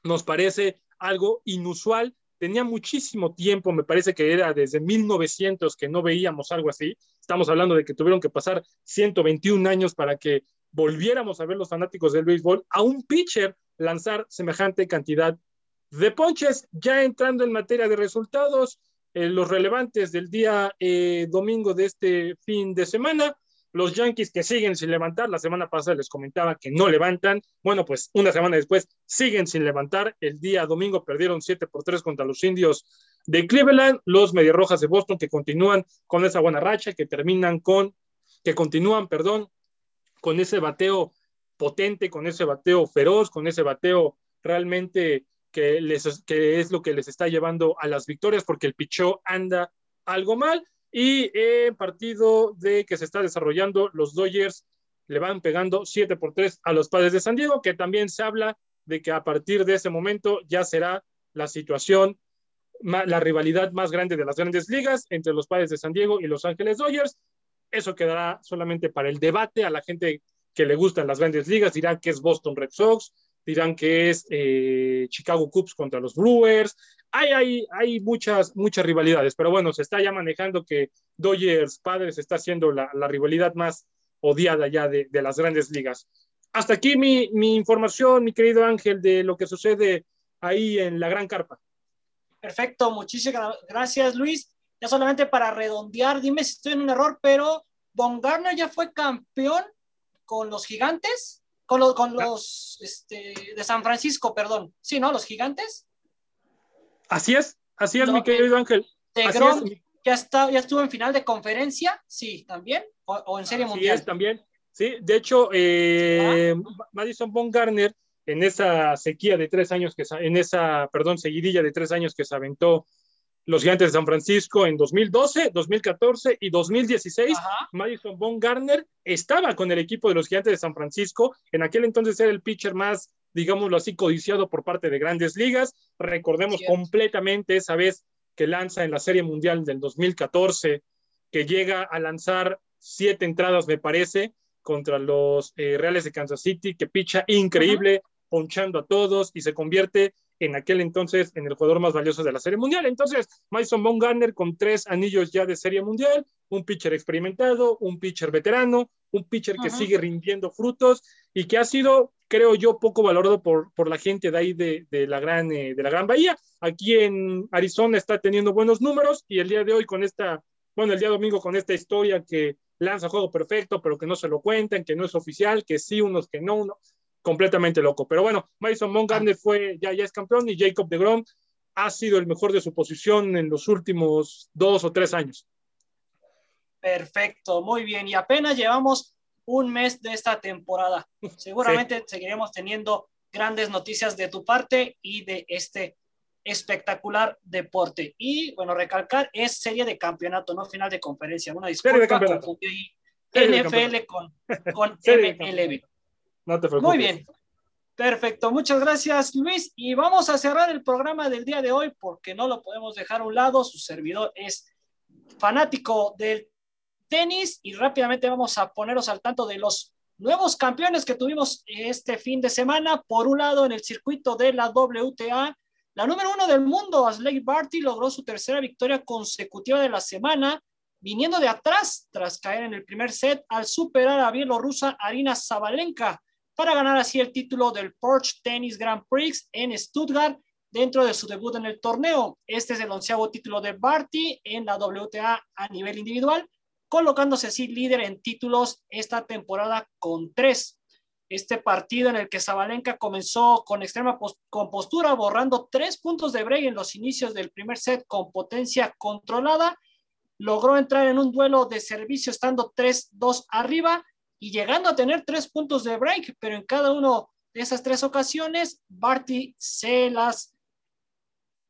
Speaker 3: nos parece algo inusual. Tenía muchísimo tiempo, me parece que era desde 1900 que no veíamos algo así. Estamos hablando de que tuvieron que pasar 121 años para que volviéramos a ver los fanáticos del béisbol a un pitcher lanzar semejante cantidad de ponches. Ya entrando en materia de resultados, eh, los relevantes del día eh, domingo de este fin de semana. Los Yankees que siguen sin levantar, la semana pasada les comentaba que no levantan. Bueno, pues una semana después siguen sin levantar. El día domingo perdieron 7 por 3 contra los indios de Cleveland. Los Rojas de Boston que continúan con esa buena racha, que terminan con, que continúan, perdón, con ese bateo potente, con ese bateo feroz, con ese bateo realmente que, les, que es lo que les está llevando a las victorias, porque el pichó anda algo mal. Y en partido de que se está desarrollando, los Dodgers le van pegando 7 por 3 a los padres de San Diego, que también se habla de que a partir de ese momento ya será la situación, la rivalidad más grande de las grandes ligas entre los padres de San Diego y los Ángeles Dodgers. Eso quedará solamente para el debate. A la gente que le gustan las grandes ligas dirán que es Boston Red Sox, dirán que es eh, Chicago Cubs contra los Brewers. Hay, hay, hay muchas, muchas rivalidades, pero bueno, se está ya manejando que Dodgers Padres está siendo la, la rivalidad más odiada ya de, de, las grandes ligas. Hasta aquí mi, mi información, mi querido Ángel, de lo que sucede ahí en la Gran Carpa.
Speaker 1: Perfecto, muchísimas gracias, Luis. Ya solamente para redondear, dime si estoy en un error, pero Von ya fue campeón con los gigantes con, los este, de San Francisco, perdón. Sí, ¿no? Los gigantes.
Speaker 3: Así es, así es, mi querido Ángel.
Speaker 1: ya, está, ya estuvo en final de conferencia, sí, también, o, en serie mundial.
Speaker 3: Sí, también. Sí, de hecho, eh, Madison Von Garner, en esa sequía de tres años, que en esa, perdón, seguidilla de tres años que se aventó los Gigantes de San Francisco en 2012, 2014 y 2016. Madison Von Garner estaba con el equipo de los Gigantes de San Francisco. En aquel entonces era el pitcher más, digámoslo así, codiciado por parte de grandes ligas. Recordemos completamente esa vez que lanza en la Serie Mundial del 2014, que llega a lanzar siete entradas, me parece, contra los eh, Reales de Kansas City, que picha increíble, ponchando a todos y se convierte en aquel entonces en el jugador más valioso de la Serie Mundial. Entonces, Mason Garner con tres anillos ya de Serie Mundial, un pitcher experimentado, un pitcher veterano, un pitcher que sigue rindiendo frutos y que ha sido, creo yo, poco valorado por, por la gente de ahí de, de la gran, eh, de la Gran Bahía. Aquí en Arizona está teniendo buenos números y el día de hoy con esta, bueno, el día domingo con esta historia que lanza juego perfecto, pero que no se lo cuentan, que no es oficial, que sí, unos que no, uno completamente loco. Pero bueno, Mason Montgomery fue, ya, ya es campeón y Jacob de Grom ha sido el mejor de su posición en los últimos dos o tres años.
Speaker 1: Perfecto, muy bien. Y apenas llevamos un mes de esta temporada. Seguramente seguiremos teniendo grandes noticias de tu parte y de este espectacular deporte. Y bueno, recalcar, es serie de campeonato, no final de conferencia. Una disculpa, confundí NFL con, con MLB.
Speaker 3: No te
Speaker 1: Muy bien. Perfecto, muchas gracias Luis. Y vamos a cerrar el programa del día de hoy porque no lo podemos dejar a un lado. Su servidor es fanático del tenis y rápidamente vamos a poneros al tanto de los nuevos campeones que tuvimos este fin de semana. Por un lado, en el circuito de la WTA, la número uno del mundo, Asley Barty, logró su tercera victoria consecutiva de la semana, viniendo de atrás tras caer en el primer set al superar a bielorrusa Arina Zabalenka para ganar así el título del Porsche Tennis Grand Prix en Stuttgart dentro de su debut en el torneo. Este es el onceavo título de Barty en la WTA a nivel individual, colocándose así líder en títulos esta temporada con tres. Este partido en el que Zabalenka comenzó con extrema compostura, borrando tres puntos de break en los inicios del primer set con potencia controlada, logró entrar en un duelo de servicio estando 3-2 arriba y llegando a tener tres puntos de break, pero en cada uno de esas tres ocasiones, Barty se las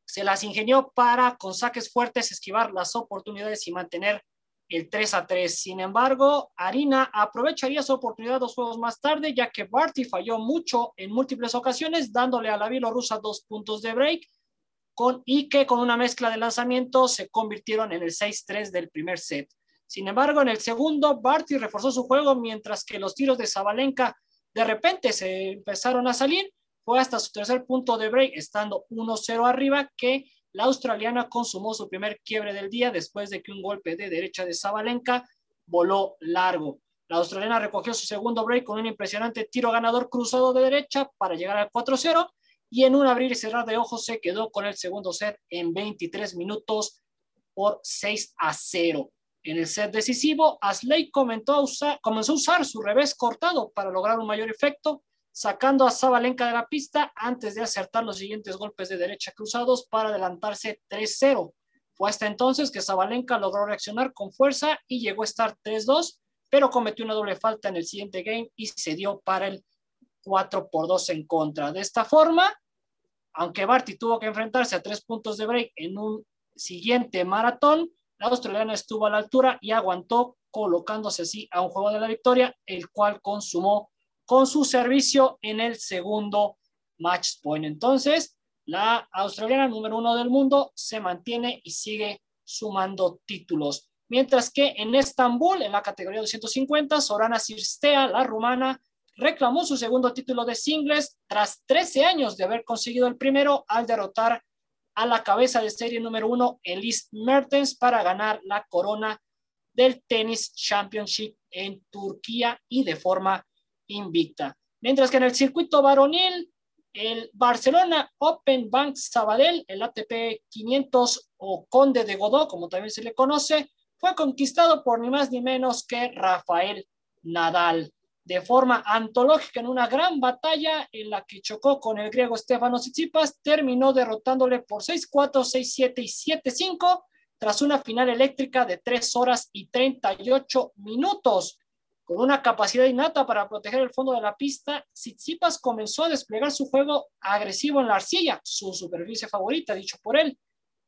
Speaker 1: se las ingenió para, con saques fuertes, esquivar las oportunidades y mantener el 3 a 3. Sin embargo, Arina aprovecharía su oportunidad dos juegos más tarde, ya que Barty falló mucho en múltiples ocasiones, dándole a la bielorrusa dos puntos de break, con, y que con una mezcla de lanzamientos se convirtieron en el 6-3 del primer set. Sin embargo, en el segundo, Barty reforzó su juego, mientras que los tiros de Zabalenka de repente se empezaron a salir. Fue hasta su tercer punto de break, estando 1-0 arriba, que la australiana consumó su primer quiebre del día después de que un golpe de derecha de Zabalenka voló largo. La australiana recogió su segundo break con un impresionante tiro ganador cruzado de derecha para llegar al 4-0 y en un abrir y cerrar de ojos se quedó con el segundo set en 23 minutos por 6 a 0. En el set decisivo, Asley comenzó a usar su revés cortado para lograr un mayor efecto sacando a Zabalenka de la pista antes de acertar los siguientes golpes de derecha cruzados para adelantarse 3-0. Fue hasta entonces que Zabalenka logró reaccionar con fuerza y llegó a estar 3-2, pero cometió una doble falta en el siguiente game y se dio para el 4 por 2 en contra. De esta forma, aunque Barty tuvo que enfrentarse a tres puntos de break en un siguiente maratón, la australiana estuvo a la altura y aguantó colocándose así a un juego de la victoria, el cual consumó con su servicio en el segundo match point. Entonces, la australiana número uno del mundo se mantiene y sigue sumando títulos. Mientras que en Estambul, en la categoría 250, Sorana Sirstea, la rumana, reclamó su segundo título de singles tras 13 años de haber conseguido el primero al derrotar a la cabeza de serie número uno, Elise Mertens, para ganar la corona del Tennis Championship en Turquía y de forma invicta. Mientras que en el circuito varonil, el Barcelona Open Bank Sabadell, el ATP 500 o Conde de Godó, como también se le conoce, fue conquistado por ni más ni menos que Rafael Nadal, de forma antológica en una gran batalla en la que chocó con el griego Stefano Tsitsipas, terminó derrotándole por 6-4, 6-7 y 7-5 tras una final eléctrica de 3 horas y 38 minutos. Con una capacidad innata para proteger el fondo de la pista, Tsitsipas comenzó a desplegar su juego agresivo en la arcilla, su superficie favorita, dicho por él.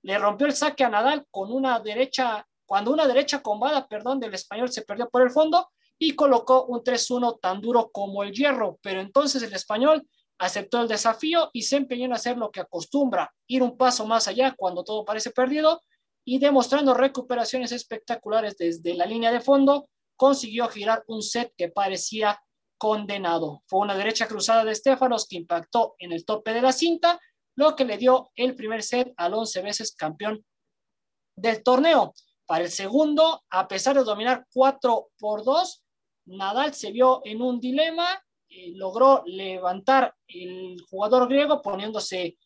Speaker 1: Le rompió el saque a Nadal con una derecha, cuando una derecha combada, perdón, del español se perdió por el fondo y colocó un 3-1 tan duro como el hierro. Pero entonces el español aceptó el desafío y se empeñó en hacer lo que acostumbra, ir un paso más allá cuando todo parece perdido y demostrando recuperaciones espectaculares desde la línea de fondo, consiguió girar un set que parecía condenado. Fue una derecha cruzada de Stefanos que impactó en el tope de la cinta, lo que le dio el primer set al 11 veces campeón del torneo. Para el segundo, a pesar de dominar 4 por 2, Nadal se vio en un dilema, eh, logró levantar el jugador griego poniéndose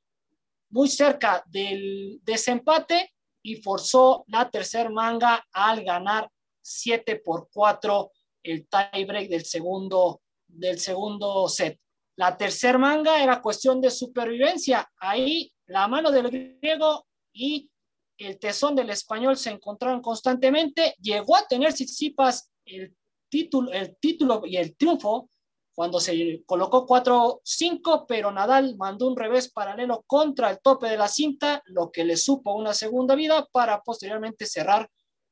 Speaker 1: muy cerca del desempate y forzó la tercer manga al ganar 7 por 4 el tiebreak del segundo, del segundo set. La tercer manga era cuestión de supervivencia. Ahí la mano del griego y el tesón del español se encontraron constantemente. Llegó a tener Tsitsipas el título, el título y el triunfo cuando se colocó 4-5, pero Nadal mandó un revés paralelo contra el tope de la cinta, lo que le supo una segunda vida para posteriormente cerrar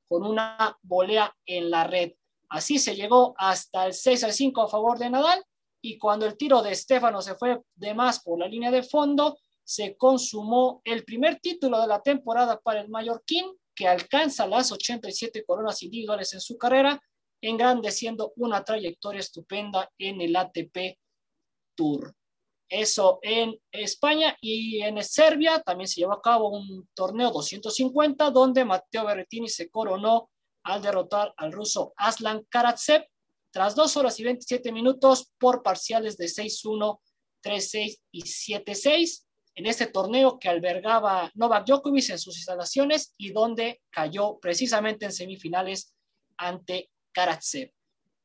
Speaker 1: con una volea en la red. Así se llegó hasta el 6 al 5 a favor de Nadal y cuando el tiro de Estefano se fue de más por la línea de fondo, se consumó el primer título de la temporada para el mallorquín, que alcanza las 87 coronas individuales en su carrera, engrandeciendo una trayectoria estupenda en el ATP Tour. Eso en España y en Serbia también se llevó a cabo un torneo 250 donde Matteo Berrettini se coronó al derrotar al ruso Aslan Karatsev tras dos horas y 27 minutos por parciales de 6-1, 3-6 y 7-6 en este torneo que albergaba Novak Djokovic en sus instalaciones y donde cayó precisamente en semifinales ante Karatsev.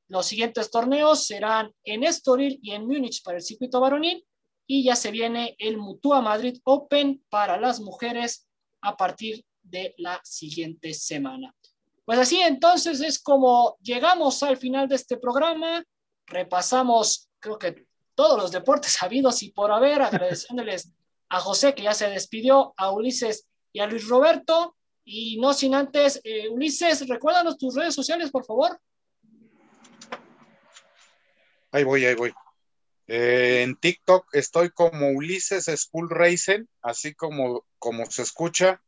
Speaker 1: Los siguientes torneos serán en Estoril y en Múnich para el circuito varonil y ya se viene el Mutua Madrid Open para las mujeres a partir de la siguiente semana. Pues así entonces es como llegamos al final de este programa. Repasamos, creo que todos los deportes habidos y por haber, agradeciéndoles a José, que ya se despidió, a Ulises y a Luis Roberto. Y no sin antes, eh, Ulises, recuérdanos tus redes sociales, por favor.
Speaker 5: Ahí voy, ahí voy. Eh, en TikTok estoy como Ulises School Racing, así como, como se escucha.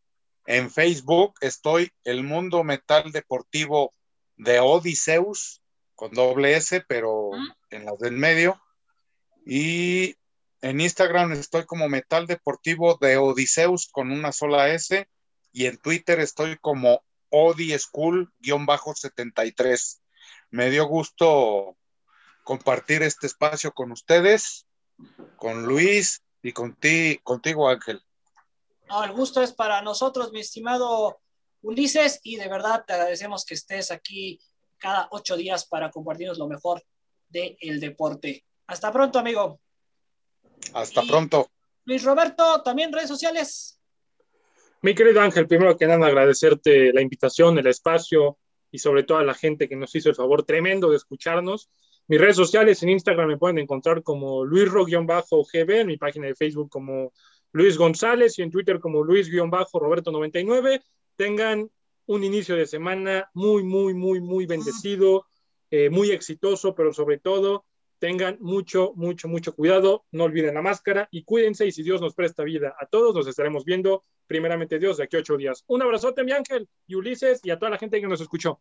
Speaker 5: En Facebook estoy El Mundo Metal Deportivo de Odiseus, con doble S, pero en las del medio. Y en Instagram estoy como Metal Deportivo de Odiseus con una sola S. Y en Twitter estoy como Odi School-73. Me dio gusto compartir este espacio con ustedes, con Luis y contigo, Ángel.
Speaker 1: No, el gusto es para nosotros, mi estimado Ulises, y de verdad te agradecemos que estés aquí cada ocho días para compartirnos lo mejor del el deporte. Hasta pronto, amigo.
Speaker 5: Hasta pronto.
Speaker 1: Luis Roberto, también redes sociales.
Speaker 3: Mi querido Ángel, primero que nada agradecerte la invitación, el espacio y sobre todo a la gente que nos hizo el favor tremendo de escucharnos. Mis redes sociales en Instagram me pueden encontrar como luisro-gb, en mi página de Facebook como Luis González y en Twitter como Luis-Roberto99. Tengan un inicio de semana muy, muy, muy, muy bendecido, eh, muy exitoso, pero sobre todo tengan mucho, mucho, mucho cuidado. No olviden la máscara y cuídense. Y si Dios nos presta vida a todos, nos estaremos viendo primeramente Dios de aquí a ocho días. Un abrazote, mi ángel y Ulises y a toda la gente que nos escuchó.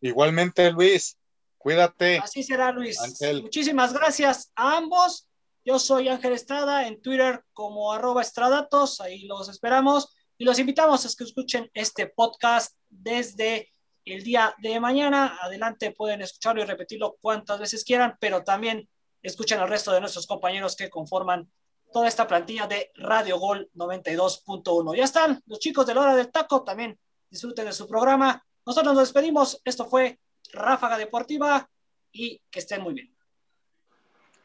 Speaker 5: Igualmente, Luis. Cuídate.
Speaker 1: Así será, Luis. Muchísimas gracias a ambos. Yo soy Ángel Estrada en Twitter como arroba estradatos. Ahí los esperamos y los invitamos a que escuchen este podcast desde el día de mañana. Adelante pueden escucharlo y repetirlo cuantas veces quieran, pero también escuchen al resto de nuestros compañeros que conforman toda esta plantilla de Radio Gol 92.1. Ya están los chicos de la hora del taco, también disfruten de su programa. Nosotros nos despedimos. Esto fue Ráfaga Deportiva y que estén muy bien.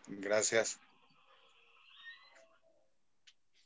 Speaker 5: Gracias.